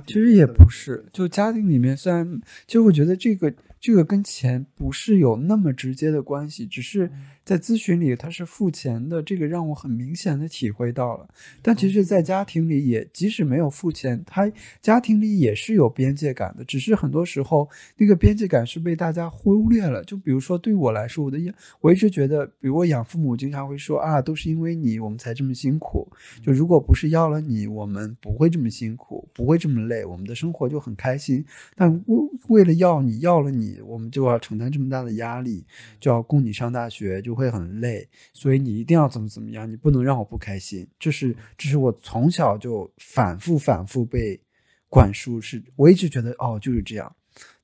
其实也不是，就家庭里面，虽然其实我觉得这个这个跟钱不是有那么直接的关系，只是在咨询里他是付钱的，这个让我很明显的体会到了。但其实，在家庭里也即使没有付钱，他家庭里也是有边界感的，只是很多时候那个边界感是被大家忽略了。就比如说对我来说，我的我一直觉得，比如我养父母经常会说啊，都是因为你我们才这么辛苦，就如果不是要了你，我们不会这么辛苦，不会这么。累，我们的生活就很开心。但为为了要你要了你，我们就要承担这么大的压力，就要供你上大学，就会很累。所以你一定要怎么怎么样，你不能让我不开心。这是这是我从小就反复反复被灌输，是我一直觉得哦就是这样。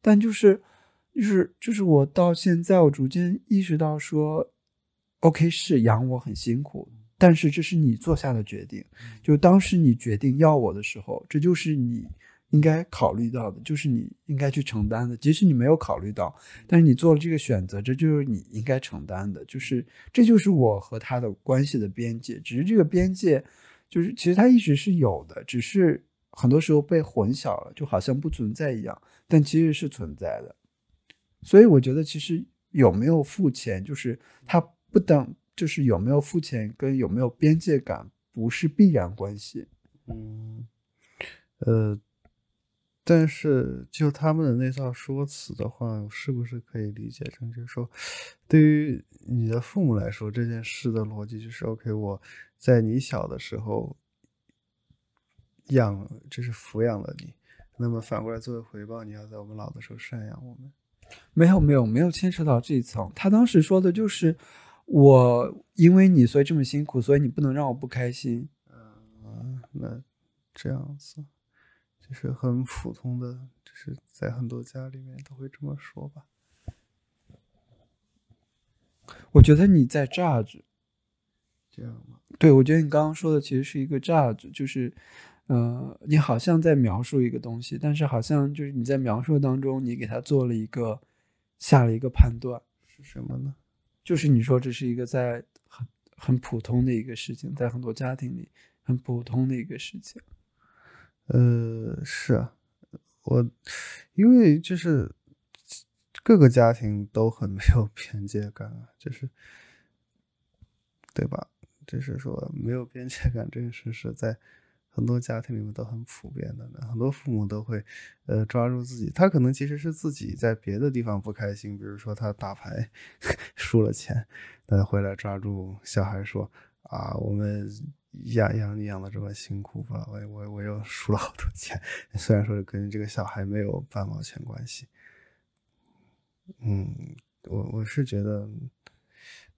但就是就是就是我到现在，我逐渐意识到说，OK 是养我很辛苦。但是这是你做下的决定，就当时你决定要我的时候，这就是你应该考虑到的，就是你应该去承担的。即使你没有考虑到，但是你做了这个选择，这就是你应该承担的。就是这就是我和他的关系的边界，只是这个边界，就是其实它一直是有的，只是很多时候被混淆了，就好像不存在一样，但其实是存在的。所以我觉得，其实有没有付钱，就是它不等。就是有没有付钱跟有没有边界感不是必然关系，嗯，呃，但是就他们的那套说辞的话，是不是可以理解成就是说，对于你的父母来说，这件事的逻辑就是：OK，我在你小的时候养，就是抚养了你，那么反过来作为回报，你要在我们老的时候赡养我们？没有，没有，没有牵扯到这一层。他当时说的就是。我因为你所以这么辛苦，所以你不能让我不开心。嗯，那这样子就是很普通的，就是在很多家里面都会这么说吧。我觉得你在榨着，这样吗？对，我觉得你刚刚说的其实是一个榨着，就是，呃，你好像在描述一个东西，但是好像就是你在描述当中，你给他做了一个下了一个判断，是什么呢？就是你说这是一个在很很普通的一个事情，在很多家庭里很普通的一个事情。呃，是啊，我因为就是各个家庭都很没有边界感啊，就是对吧？就是说没有边界感这件事是在很多家庭里面都很普遍的，很多父母都会呃抓住自己，他可能其实是自己在别的地方不开心，比如说他打牌 输了钱，他回来抓住小孩说啊，我们。养养你养的这么辛苦吧，我我我又输了好多钱，虽然说跟这个小孩没有半毛钱关系，嗯，我我是觉得，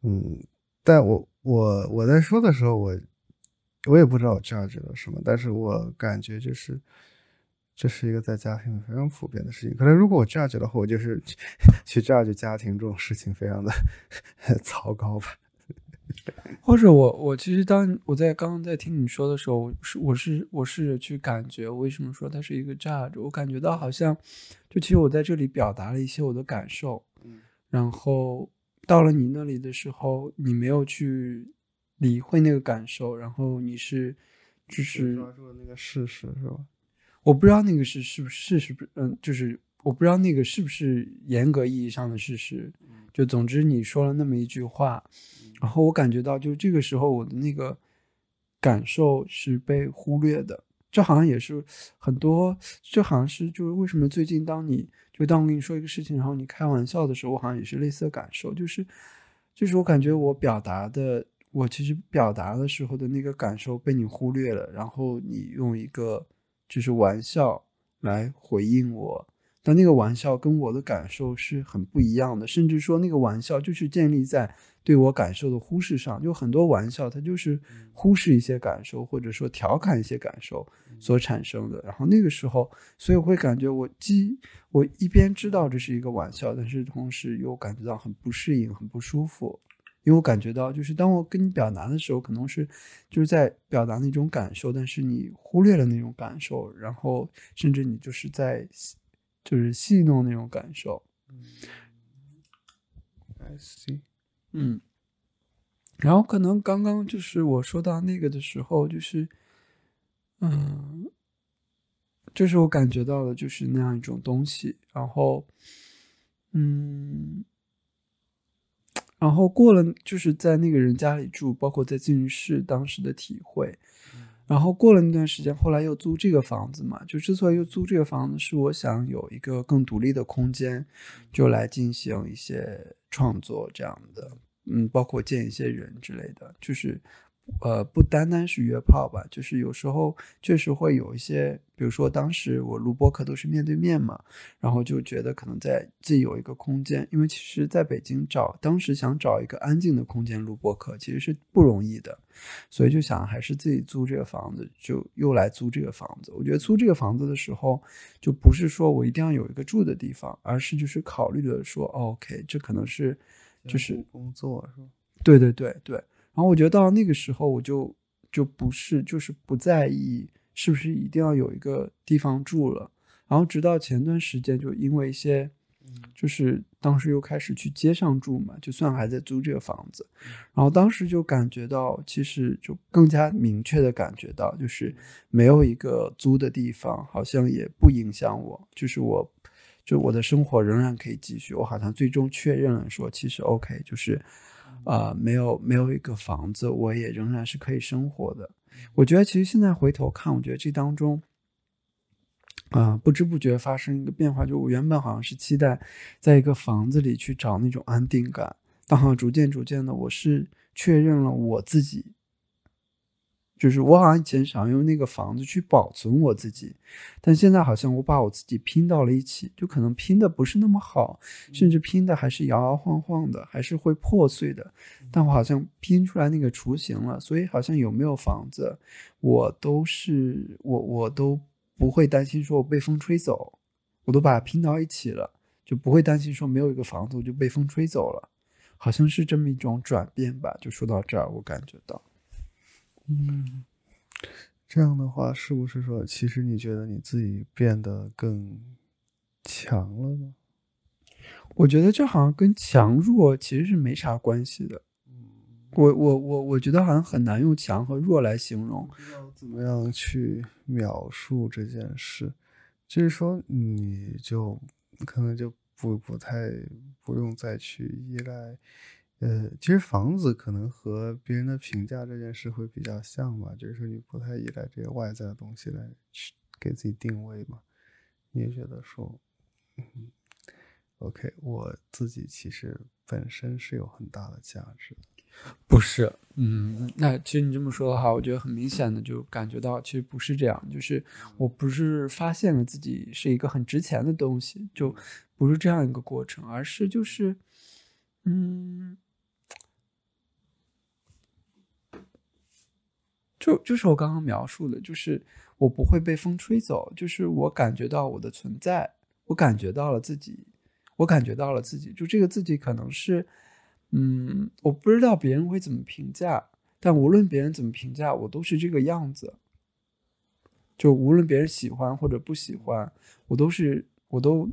嗯，但我我我在说的时候，我我也不知道我 judge 了什么，但是我感觉就是这是一个在家庭非常普遍的事情。可能如果我 judge 的话，我就是 去 judge 家庭这种事情非常的 糟糕吧。或者我我其实当我在刚刚在听你说的时候，是我是我试着去感觉，为什么说它是一个 judge？我感觉到好像，就其实我在这里表达了一些我的感受，嗯，然后到了你那里的时候，你没有去理会那个感受，然后你是就是抓住了那个事实是吧？我不知道那个是是不是是不是嗯，就是我不知道那个是不是严格意义上的事实，就总之你说了那么一句话。然后我感觉到，就是这个时候我的那个感受是被忽略的。这好像也是很多，这好像是就是为什么最近当你就当我跟你说一个事情，然后你开玩笑的时候，我好像也是类似的感受，就是就是我感觉我表达的，我其实表达的时候的那个感受被你忽略了，然后你用一个就是玩笑来回应我。但那个玩笑跟我的感受是很不一样的，甚至说那个玩笑就是建立在对我感受的忽视上。就很多玩笑，它就是忽视一些感受，或者说调侃一些感受所产生的。然后那个时候，所以我会感觉我既我一边知道这是一个玩笑，但是同时又感觉到很不适应、很不舒服，因为我感觉到就是当我跟你表达的时候，可能是就是在表达那种感受，但是你忽略了那种感受，然后甚至你就是在。就是戏弄那种感受，I see，嗯，然后可能刚刚就是我说到那个的时候，就是，嗯，就是我感觉到的就是那样一种东西，然后，嗯，然后过了就是在那个人家里住，包括在咨询室当时的体会。然后过了那段时间，后来又租这个房子嘛，就之所以又租这个房子，是我想有一个更独立的空间，就来进行一些创作这样的，嗯，包括见一些人之类的，就是。呃，不单单是约炮吧，就是有时候确实会有一些，比如说当时我录播课都是面对面嘛，然后就觉得可能在自己有一个空间，因为其实在北京找，当时想找一个安静的空间录播课其实是不容易的，所以就想还是自己租这个房子，就又来租这个房子。我觉得租这个房子的时候，就不是说我一定要有一个住的地方，而是就是考虑的说，OK，这可能是就是工作是吧？对对对对。然后我觉得到了那个时候，我就就不是就是不在意是不是一定要有一个地方住了。然后直到前段时间，就因为一些，就是当时又开始去街上住嘛，就算还在租这个房子。然后当时就感觉到，其实就更加明确的感觉到，就是没有一个租的地方，好像也不影响我，就是我就我的生活仍然可以继续。我好像最终确认了说，其实 OK，就是。啊，没有没有一个房子，我也仍然是可以生活的。我觉得其实现在回头看，我觉得这当中，啊，不知不觉发生一个变化，就我原本好像是期待在一个房子里去找那种安定感，但好像逐渐逐渐的，我是确认了我自己。就是我好像以前想用那个房子去保存我自己，但现在好像我把我自己拼到了一起，就可能拼的不是那么好，甚至拼的还是摇摇晃晃的，还是会破碎的。但我好像拼出来那个雏形了，所以好像有没有房子，我都是我我都不会担心说我被风吹走，我都把它拼到一起了，就不会担心说没有一个房子我就被风吹走了，好像是这么一种转变吧。就说到这儿，我感觉到。嗯，这样的话，是不是说，其实你觉得你自己变得更强了呢？我觉得这好像跟强弱其实是没啥关系的。我我我我觉得好像很难用强和弱来形容。怎么样去描述这件事？就是说，你就可能就不不太不用再去依赖。呃，其实房子可能和别人的评价这件事会比较像吧，就是说你不太依赖这些外在的东西来去给自己定位嘛。你也觉得说，嗯，OK，我自己其实本身是有很大的价值的。不是，嗯，那其实你这么说的话，我觉得很明显的就感觉到，其实不是这样，就是我不是发现了自己是一个很值钱的东西，就不是这样一个过程，而是就是，嗯，就就是我刚刚描述的，就是我不会被风吹走，就是我感觉到我的存在，我感觉到了自己，我感觉到了自己，就这个自己可能是。嗯，我不知道别人会怎么评价，但无论别人怎么评价，我都是这个样子。就无论别人喜欢或者不喜欢，我都是，我都，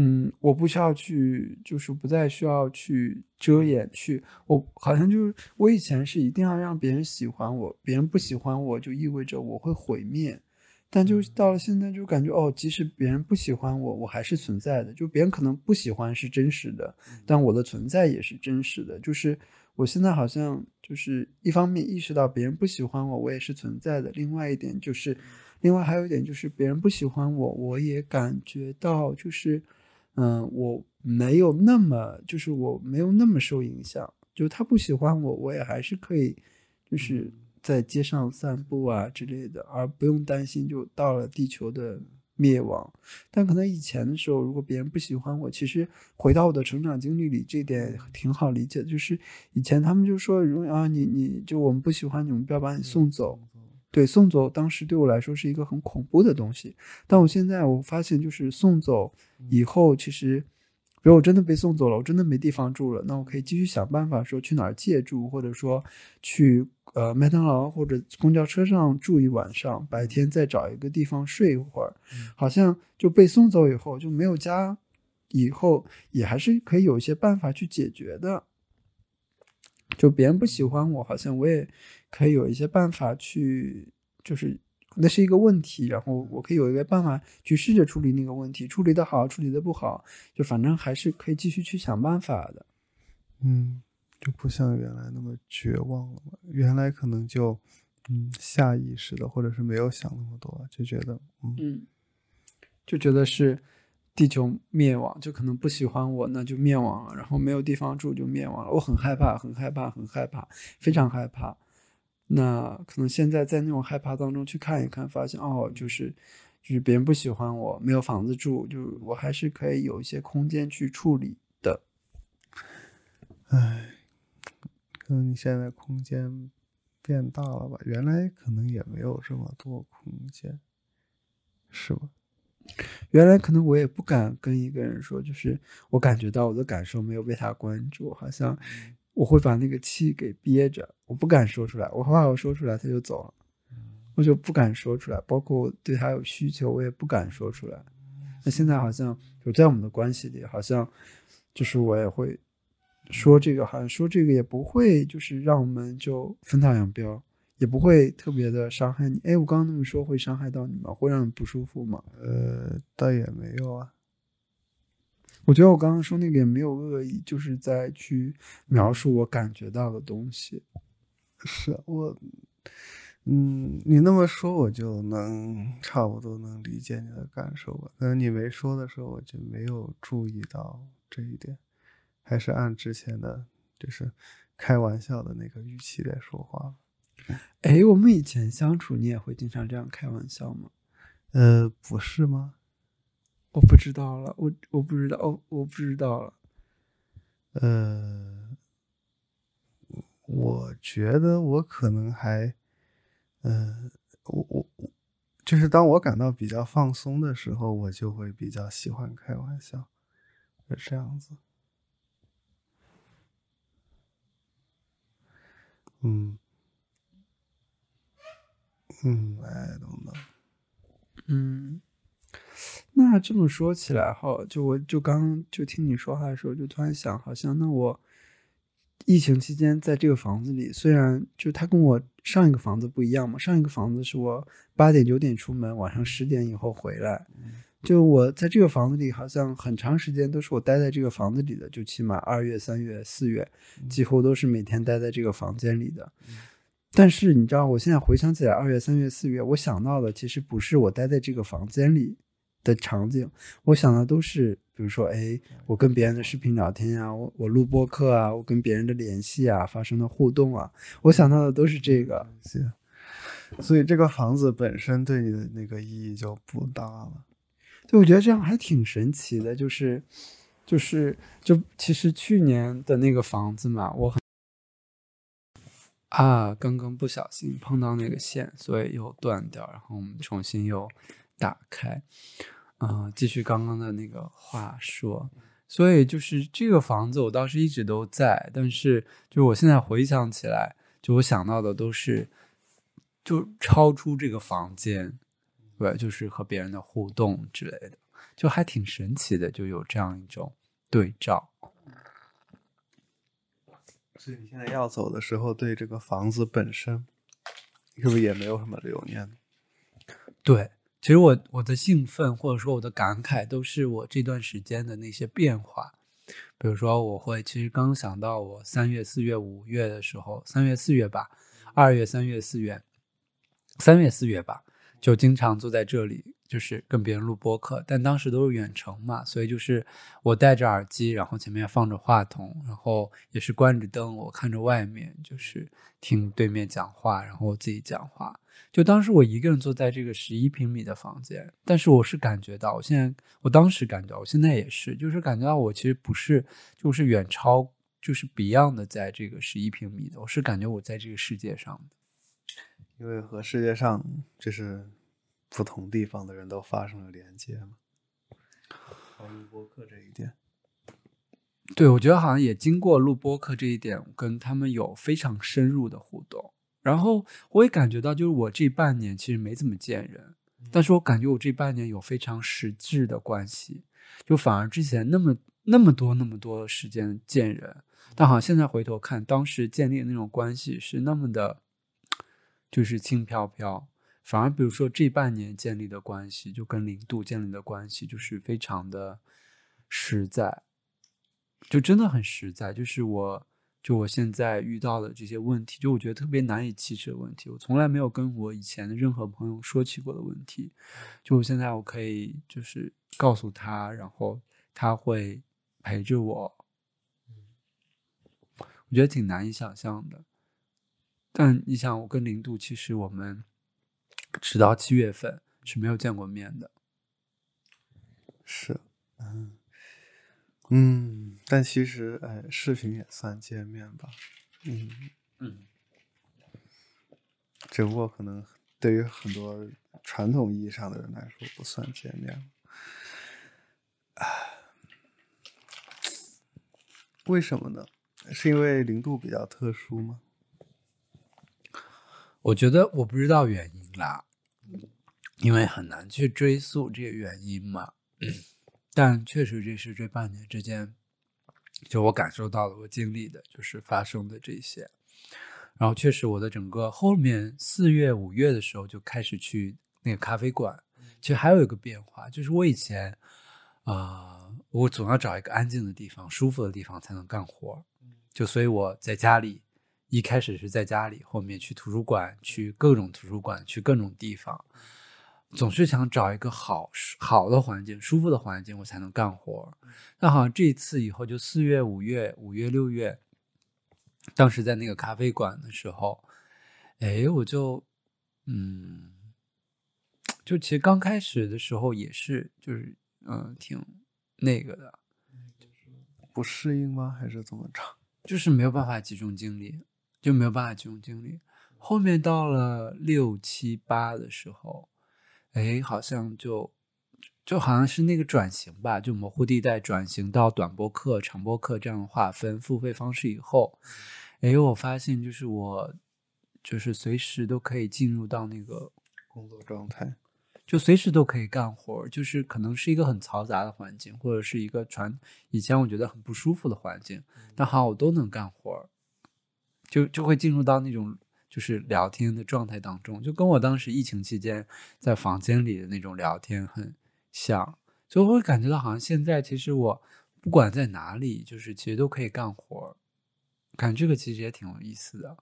嗯，我不需要去，就是不再需要去遮掩，去，我好像就是我以前是一定要让别人喜欢我，别人不喜欢我就意味着我会毁灭。但就到了现在，就感觉哦，即使别人不喜欢我，我还是存在的。就别人可能不喜欢是真实的，但我的存在也是真实的。就是我现在好像就是一方面意识到别人不喜欢我，我也是存在的。另外一点就是，另外还有一点就是别人不喜欢我，我也感觉到就是，嗯，我没有那么，就是我没有那么受影响。就是他不喜欢我，我也还是可以，就是。在街上散步啊之类的，而不用担心就到了地球的灭亡。但可能以前的时候，如果别人不喜欢我，其实回到我的成长经历里，这点挺好理解的。就是以前他们就说，如果啊你你就我们不喜欢你，我们不要把你送走。对，送走当时对我来说是一个很恐怖的东西。但我现在我发现，就是送走以后，其实。比如我真的被送走了，我真的没地方住了，那我可以继续想办法说去哪儿借住，或者说去呃麦当劳或者公交车上住一晚上，白天再找一个地方睡一会儿。好像就被送走以后就没有家，以后也还是可以有一些办法去解决的。就别人不喜欢我，好像我也可以有一些办法去，就是。那是一个问题，然后我可以有一个办法去试着处理那个问题，处理的好，处理的不好，就反正还是可以继续去想办法的。嗯，就不像原来那么绝望了嘛。原来可能就嗯下意识的，或者是没有想那么多，就觉得嗯，就觉得是地球灭亡，就可能不喜欢我，那就灭亡了，然后没有地方住就灭亡了。我很害怕，很害怕，很害怕，非常害怕。那可能现在在那种害怕当中去看一看，发现哦，就是就是别人不喜欢我，没有房子住，就我还是可以有一些空间去处理的。唉，可能你现在空间变大了吧？原来可能也没有这么多空间，是吧？原来可能我也不敢跟一个人说，就是我感觉到我的感受没有被他关注，好像。我会把那个气给憋着，我不敢说出来。我怕我说出来他就走了，我就不敢说出来。包括我对他有需求，我也不敢说出来。那现在好像就在我们的关系里，好像就是我也会说这个，好像说这个也不会就是让我们就分道扬镳，也不会特别的伤害你。哎，我刚刚那么说会伤害到你吗？会让你不舒服吗？呃，倒也没有啊。我觉得我刚刚说那个也没有恶意，就是在去描述我感觉到的东西。是我，嗯，你那么说我就能差不多能理解你的感受吧。但是你没说的时候，我就没有注意到这一点，还是按之前的就是开玩笑的那个语气在说话。哎，我们以前相处，你也会经常这样开玩笑吗？呃，不是吗？我不知道了，我我不知道，哦我不知道了。呃，我觉得我可能还，呃，我我我，就是当我感到比较放松的时候，我就会比较喜欢开玩笑，是这样子。嗯，嗯，I don't know。嗯。那这么说起来哈，就我就刚就听你说话的时候，就突然想，好像那我疫情期间在这个房子里，虽然就它跟我上一个房子不一样嘛，上一个房子是我八点九点出门，晚上十点以后回来，就我在这个房子里，好像很长时间都是我待在这个房子里的，就起码二月、三月、四月，几乎都是每天待在这个房间里的。但是你知道，我现在回想起来，二月、三月、四月，我想到的其实不是我待在这个房间里的场景，我想的都是，比如说，哎，我跟别人的视频聊天呀，我我录播课啊，我跟别人的联系啊，发生的互动啊，我想到的都是这个。是，所以这个房子本身对你的那个意义就不大了。对，我觉得这样还挺神奇的，就是，就是，就其实去年的那个房子嘛，我很啊，刚刚不小心碰到那个线，所以又断掉，然后我们重新又打开，嗯、继续刚刚的那个话说，所以就是这个房子我倒是一直都在，但是就我现在回想起来，就我想到的都是就超出这个房间。对，就是和别人的互动之类的，就还挺神奇的，就有这样一种对照。所以你现在要走的时候，对这个房子本身是不是也没有什么留念？对，其实我我的兴奋或者说我的感慨，都是我这段时间的那些变化。比如说，我会其实刚想到我三月、四月、五月的时候，三月、四月吧，二月、三月、四月，三月、四月吧，就经常坐在这里，就是跟别人录播客，但当时都是远程嘛，所以就是我戴着耳机，然后前面放着话筒，然后也是关着灯，我看着外面，就是听对面讲话，然后我自己讲话。就当时我一个人坐在这个十一平米的房间，但是我是感觉到，我现在我当时感觉到，我现在也是，就是感觉到我其实不是，就是远超，就是 Beyond 的在这个十一平米的，我是感觉我在这个世界上。因为和世界上就是不同地方的人都发生了连接嘛。靠录播课这一点，对，我觉得好像也经过录播课这一点，跟他们有非常深入的互动。然后我也感觉到，就是我这半年其实没怎么见人，但是我感觉我这半年有非常实质的关系，就反而之前那么那么多那么多时间见人，但好像现在回头看，当时建立的那种关系是那么的，就是轻飘飘。反而比如说这半年建立的关系，就跟零度建立的关系，就是非常的实在。就真的很实在，就是我，就我现在遇到的这些问题，就我觉得特别难以启齿的问题，我从来没有跟我以前的任何朋友说起过的问题，就我现在我可以就是告诉他，然后他会陪着我，我觉得挺难以想象的。但你想，我跟零度其实我们直到七月份是没有见过面的。是，嗯嗯，但其实哎，视频也算见面吧，嗯嗯，只不过可能对于很多传统意义上的人来说不算见面。唉，为什么呢？是因为零度比较特殊吗？我觉得我不知道原因啦，因为很难去追溯这个原因嘛。但确实这是这半年之间，就我感受到的、我经历的，就是发生的这些。然后确实我的整个后面四月、五月的时候就开始去那个咖啡馆。其实还有一个变化，就是我以前啊、我总要找一个安静的地方、舒服的地方才能干活。就所以我在家里。一开始是在家里，后面去图书馆，去各种图书馆，去各种地方，总是想找一个好好的环境、舒服的环境，我才能干活。那好像这一次以后，就四月、五月、五月、六月，当时在那个咖啡馆的时候，哎，我就，嗯，就其实刚开始的时候也是，就是嗯，挺那个的，不适应吗？还是怎么着？就是没有办法集中精力。就没有办法集中精力。后面到了六七八的时候，哎，好像就就好像是那个转型吧，就模糊地带转型到短播课、长播课这样的划分付费方式以后，哎，我发现就是我就是随时都可以进入到那个工作状态，就随时都可以干活，就是可能是一个很嘈杂的环境，或者是一个传以前我觉得很不舒服的环境，但好像我都能干活。就就会进入到那种就是聊天的状态当中，就跟我当时疫情期间在房间里的那种聊天很像，所以我会感觉到好像现在其实我不管在哪里，就是其实都可以干活儿，感觉这个其实也挺有意思的。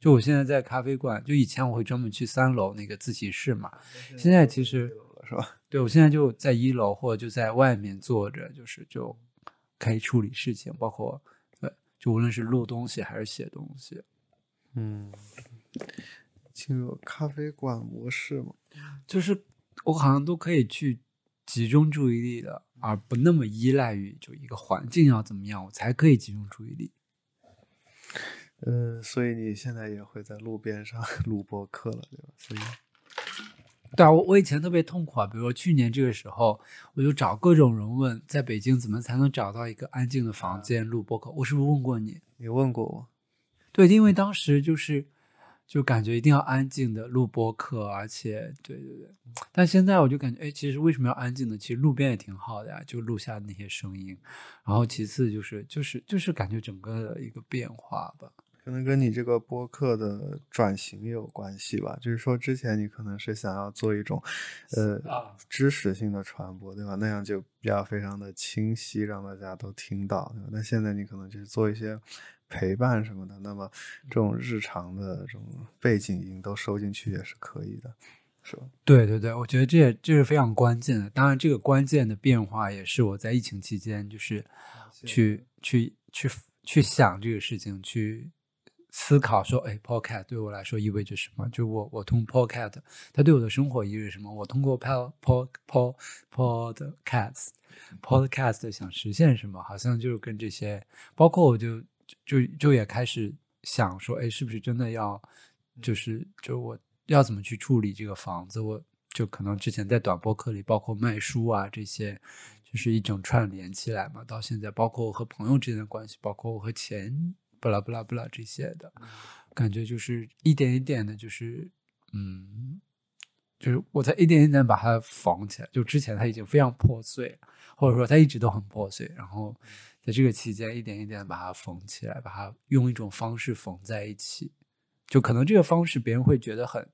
就我现在在咖啡馆，就以前我会专门去三楼那个自习室嘛，现在其实是吧？对我现在就在一楼或者就在外面坐着，就是就可以处理事情，包括对，就无论是录东西还是写东西。嗯，进入咖啡馆模式嘛，就是我好像都可以去集中注意力的，而不那么依赖于就一个环境要怎么样，我才可以集中注意力。嗯，所以你现在也会在路边上 录播客了，对吧？所以，对啊，我我以前特别痛苦啊，比如说去年这个时候，我就找各种人问，在北京怎么才能找到一个安静的房间录播课？我是不是问过你？你问过我？对，因为当时就是就感觉一定要安静的录播课，而且对对对，但现在我就感觉，哎，其实为什么要安静呢？其实路边也挺好的呀，就录下那些声音。然后其次就是就是就是感觉整个的一个变化吧。可能跟你这个播客的转型也有关系吧。就是说，之前你可能是想要做一种，呃，知识性的传播，对吧？那样就比较非常的清晰，让大家都听到，对吧？那现在你可能就是做一些陪伴什么的，那么这种日常的这种背景音都收进去也是可以的，是吧？对对对，我觉得这也这是非常关键的。当然，这个关键的变化也是我在疫情期间，就是去去去去想这个事情，去。思考说，哎，Podcast 对我来说意味着什么？就我，我通 Podcast，它对我的生活意味着什么？我通过 Pod Pod Pod Podcast Podcast 想实现什么？好像就是跟这些，包括我就就就也开始想说，哎，是不是真的要，就是就我要怎么去处理这个房子？我就可能之前在短播课里，包括卖书啊这些，就是一整串连起来嘛。到现在，包括我和朋友之间的关系，包括我和钱。不啦不啦不啦，这些的感觉就是一点一点的，就是嗯，就是我在一点一点把它缝起来。就之前它已经非常破碎，或者说它一直都很破碎，然后在这个期间一点一点把它缝起来，把它用一种方式缝在一起。就可能这个方式别人会觉得很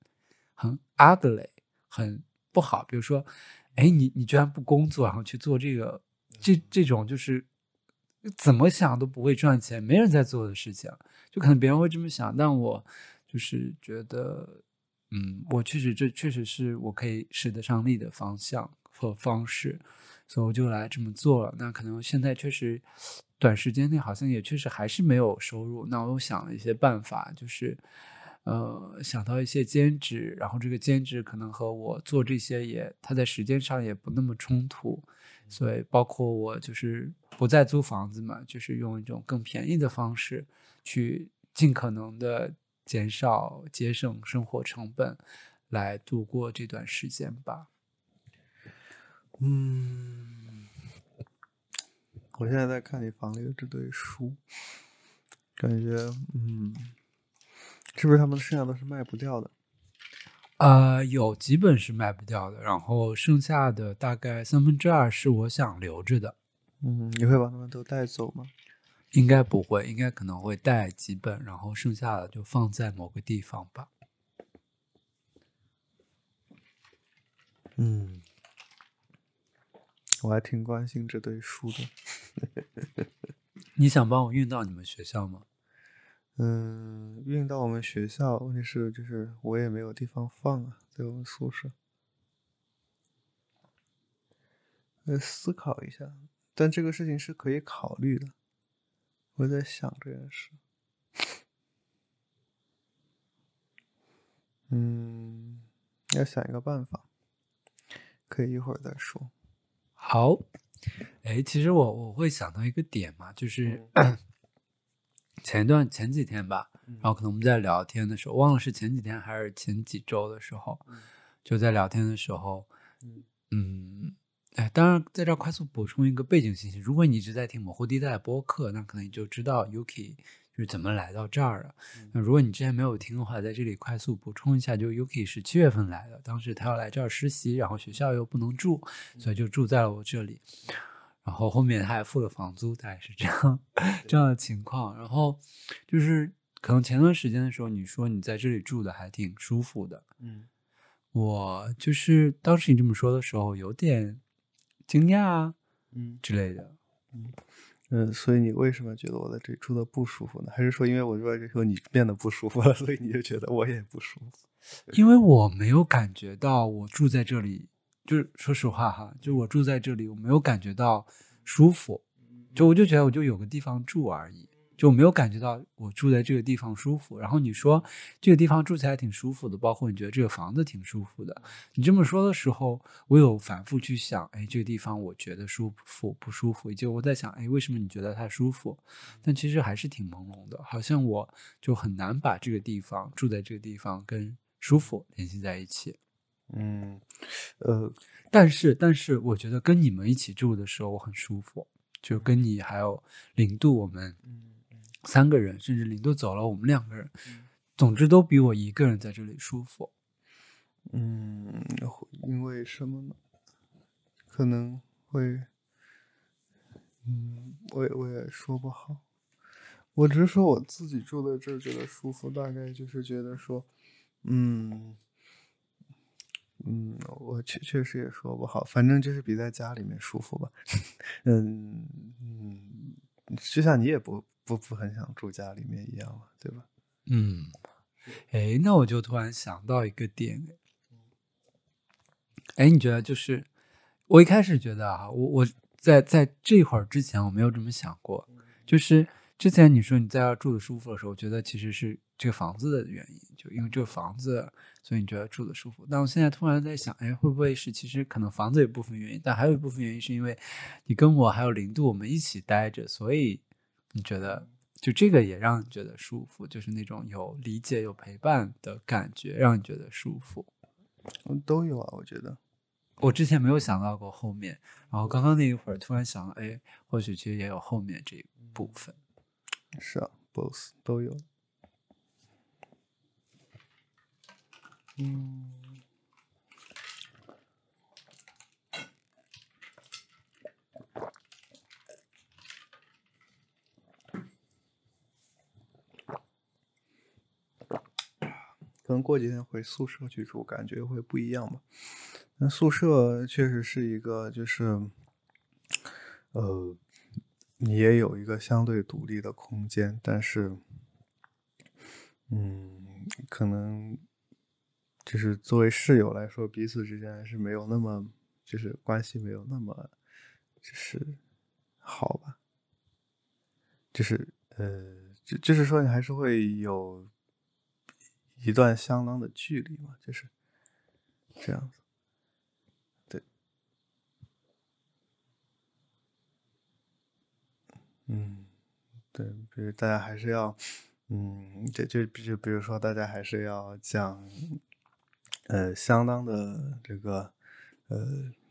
很 ugly，很不好。比如说，哎，你你居然不工作，然后去做这个，这这种就是。怎么想都不会赚钱，没人在做的事情，就可能别人会这么想，但我就是觉得，嗯，我确实这确实是我可以使得上力的方向和方式，所以我就来这么做了。那可能现在确实短时间内好像也确实还是没有收入。那我又想了一些办法，就是呃想到一些兼职，然后这个兼职可能和我做这些也，它在时间上也不那么冲突。所以，包括我就是不再租房子嘛，就是用一种更便宜的方式，去尽可能的减少、节省生活成本，来度过这段时间吧。嗯，我现在在看你房里的这堆书，感觉，嗯，是不是他们剩下都是卖不掉的？呃，有几本是卖不掉的，然后剩下的大概三分之二是我想留着的。嗯，你会把它们都带走吗？应该不会，应该可能会带几本，然后剩下的就放在某个地方吧。嗯，我还挺关心这堆书的。你想帮我运到你们学校吗？嗯，运到我们学校，问题是就是我也没有地方放啊，在我们宿舍。呃思考一下，但这个事情是可以考虑的。我在想这件事。嗯，要想一个办法，可以一会儿再说。好，哎，其实我我会想到一个点嘛，就是。前一段前几天吧，然后可能我们在聊天的时候，忘了是前几天还是前几周的时候，就在聊天的时候，嗯，哎，当然在这快速补充一个背景信息，如果你一直在听模糊地带播客，那可能你就知道 Yuki 就是怎么来到这儿的。那如果你之前没有听的话，在这里快速补充一下，就 Yuki 是七月份来的，当时他要来这儿实习，然后学校又不能住，所以就住在了我这里。然后后面他还付了房租，大概是这样这样的情况。然后就是可能前段时间的时候，你说你在这里住的还挺舒服的，嗯，我就是当时你这么说的时候，有点惊讶啊嗯之类的。嗯，所以你为什么觉得我在这里住的不舒服呢？还是说因为我住在这里后你变得不舒服了，所以你就觉得我也不舒服？因为我没有感觉到我住在这里，就是说实话哈，就我住在这里，我没有感觉到舒服，就我就觉得我就有个地方住而已，就没有感觉到我住在这个地方舒服。然后你说这个地方住起来挺舒服的，包括你觉得这个房子挺舒服的，你这么说的时候，我有反复去想，哎，这个地方我觉得舒服不舒服，以及我在想，哎，为什么你觉得它舒服？但其实还是挺朦胧的，好像我就很难把这个地方住在这个地方跟舒服联系在一起。嗯，呃，但是，但是我觉得跟你们一起住的时候我很舒服，就跟你还有零度，我们三个人，甚至零度走了，我们两个人，总之都比我一个人在这里舒服。嗯，因为什么呢？可能会，嗯，我也我也说不好。我只是说我自己住在这儿觉得舒服，大概就是觉得说，嗯，嗯，我确确实也说不好，反正就是比在家里面舒服吧。嗯嗯，就像你也不不不很想住家里面一样嘛，对吧？嗯，哎，那我就突然想到一个点，哎，你觉得就是我一开始觉得啊，我我在在这会儿之前我没有这么想过，就是之前你说你在这住的舒服的时候，我觉得其实是这个房子的原因，就因为这个房子，所以你觉得住的舒服。但我现在突然在想，哎，会不会是其实可能房子有部分原因，但还有一部分原因是因为你跟我还有零度我们一起待着，所以你觉得就这个也让你觉得舒服，就是那种有理解、有陪伴的感觉，让你觉得舒服。嗯都有啊，我觉得。我之前没有想到过后面，然后刚刚那一会儿突然想了，哎，或许其实也有后面这一部分。是啊，both 都有。嗯，可能过几天回宿舍去住，感觉会不一样吧。那宿舍确实是一个，就是，呃，你也有一个相对独立的空间，但是，嗯，可能就是作为室友来说，彼此之间还是没有那么，就是关系没有那么，就是好吧。就是呃，就就是说，你还是会有一段相当的距离嘛，就是这样子。对，嗯，对，比如大家还是要，嗯，就就就比如说，大家还是要讲，呃，相当的这个呃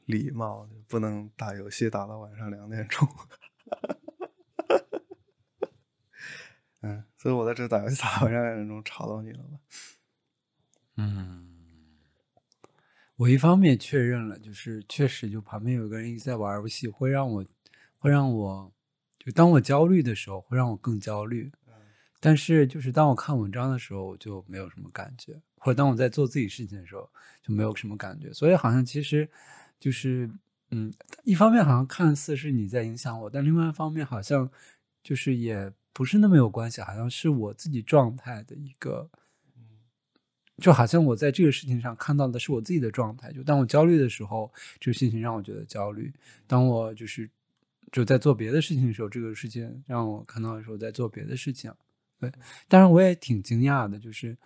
礼貌，不能打游戏打到晚上两点钟。嗯，所以我在这打游戏打到晚上两点钟，吵到你了吧？嗯，我一方面确认了，就是确实就旁边有个人一直在玩游戏，会让我会让我就当我焦虑的时候，会让我更焦虑。但是就是当我看文章的时候，我就没有什么感觉，或者当我在做自己事情的时候，就没有什么感觉。所以好像其实就是嗯，一方面好像看似是你在影响我，但另外一方面好像就是也不是那么有关系，好像是我自己状态的一个。就好像我在这个事情上看到的是我自己的状态，就当我焦虑的时候，这个事情让我觉得焦虑；当我就是就在做别的事情的时候，这个事情让我看到的时候在做别的事情。对，当然我也挺惊讶的，就是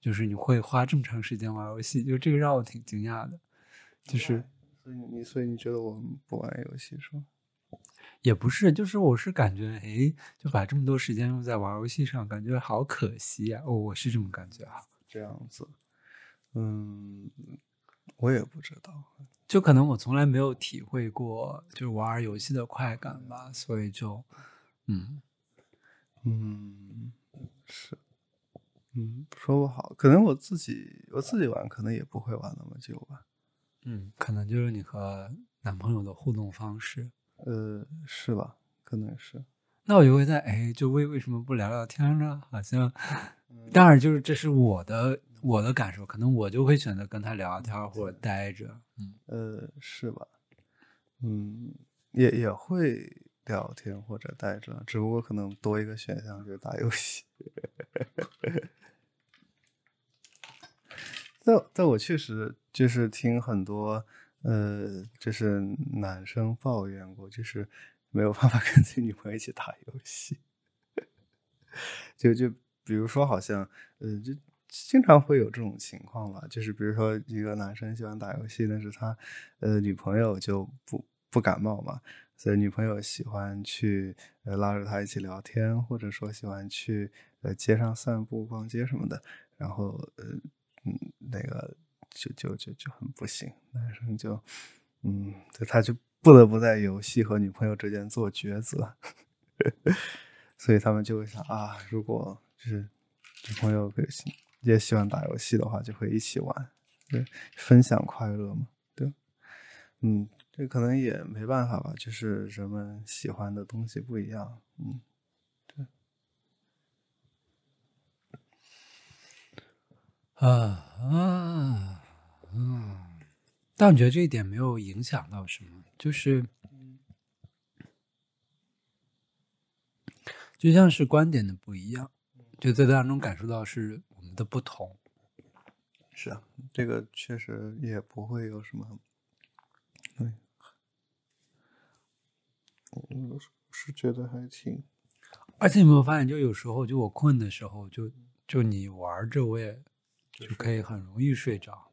就是你会花这么长时间玩游戏，就这个让我挺惊讶的。就是所以你所以你觉得我们不玩游戏是吗？也不是，就是我是感觉，哎，就把这么多时间用在玩游戏上，感觉好可惜呀、哦，我是这么感觉啊。这样子，嗯，我也不知道。就可能我从来没有体会过就是玩游戏的快感吧，所以就，嗯嗯，是，嗯，说不好，可能我自己我自己玩，可能也不会玩那么久吧。嗯，可能就是你和男朋友的互动方式。呃，是吧？可能是。那我就会在哎，就为为什么不聊聊天呢？好像，当然就是这是我的我的感受，可能我就会选择跟他聊天或者待着。嗯，呃，是吧？嗯，也也会聊天或者待着，只不过可能多一个选项就是打游戏。但但我确实就是听很多呃，就是男生抱怨过，就是没有办法 跟自己女朋友一起打游戏。就就比如说，好像呃，就经常会有这种情况吧，就是比如说一个男生喜欢打游戏，但是他呃女朋友就不不感冒嘛，所以女朋友喜欢去呃拉着他一起聊天，或者说喜欢去呃街上散步、逛街什么的，然后呃嗯那个就就就就很不行，男生就嗯，对他就不得不在游戏和女朋友之间做抉择。所以他们就会想啊，如果就是女朋友也喜欢打游戏的话，就会一起玩，对，分享快乐嘛，对，嗯，这可能也没办法吧，就是人们喜欢的东西不一样，嗯，啊啊嗯，但我觉得这一点没有影响到什么，就是。就像是观点的不一样，就在当中感受到是我们的不同。是啊，这个确实也不会有什么。对，我是觉得还挺。而且有没有发现，就有时候就我困的时候，就就你玩着，我也就可以很容易睡着。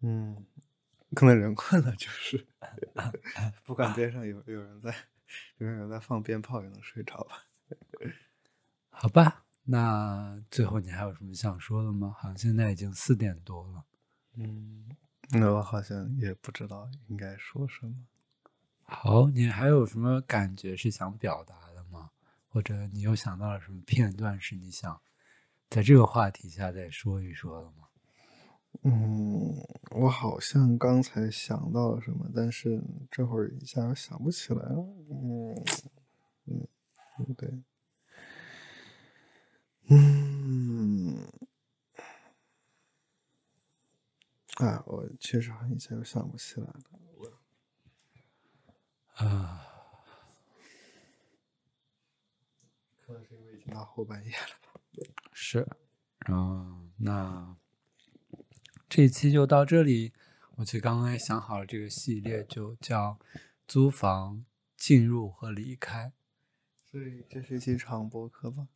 嗯，可能人困了，就是 不管边上有有人在。有人在放鞭炮也能睡着吧？好吧，那最后你还有什么想说的吗？好像现在已经四点多了。嗯，那我好像也不知道应该说什么。好，你还有什么感觉是想表达的吗？或者你又想到了什么片段是你想在这个话题下再说一说了吗？嗯，我好像刚才想到了什么，但是这会儿一下又想不起来了。嗯嗯，对，嗯，啊，我确实一下又想不起来了。啊，可能是因为已经到后半夜了吧？是，嗯，那。这一期就到这里。我其实刚刚也想好了，这个系列就叫“租房、进入和离开”。所以这是一期长播客吧？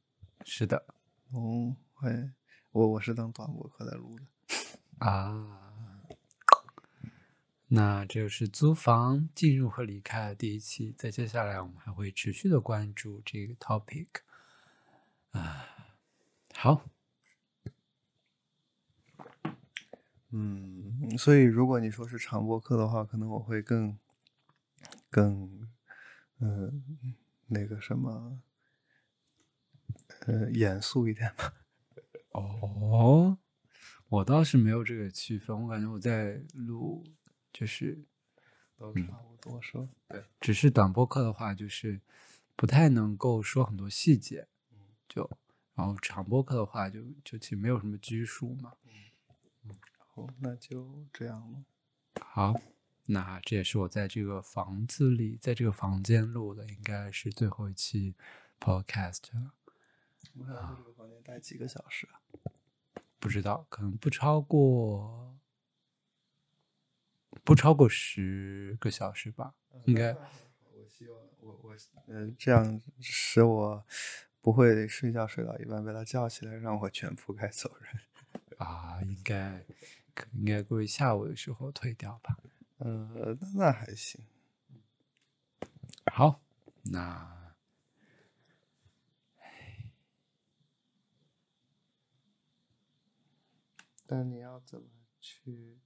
是的。哦，会，我我是当短播客在录的。啊。那这就是租房、进入和离开的第一期。在接下来，我们还会持续的关注这个 topic。啊，好。嗯，所以如果你说是长播课的话，可能我会更更嗯那个什么呃严肃一点吧。哦，我倒是没有这个区分，我感觉我在录就是都差不多说，对，只是短播课的话，就是不太能够说很多细节，就然后长播课的话，就就其实没有什么拘束嘛。那就这样了。好，那这也是我在这个房子里，在这个房间录的，应该是最后一期 podcast 了。我想在这个房间待几个小时啊？不知道，可能不超过，不超过十个小时吧。应该。我希望我我嗯，这样使我不会睡觉睡到一半被他叫起来，让我全铺盖走人。啊，应该。应该估计下午的时候退掉吧。呃，那还行。好，那，但你要怎么去？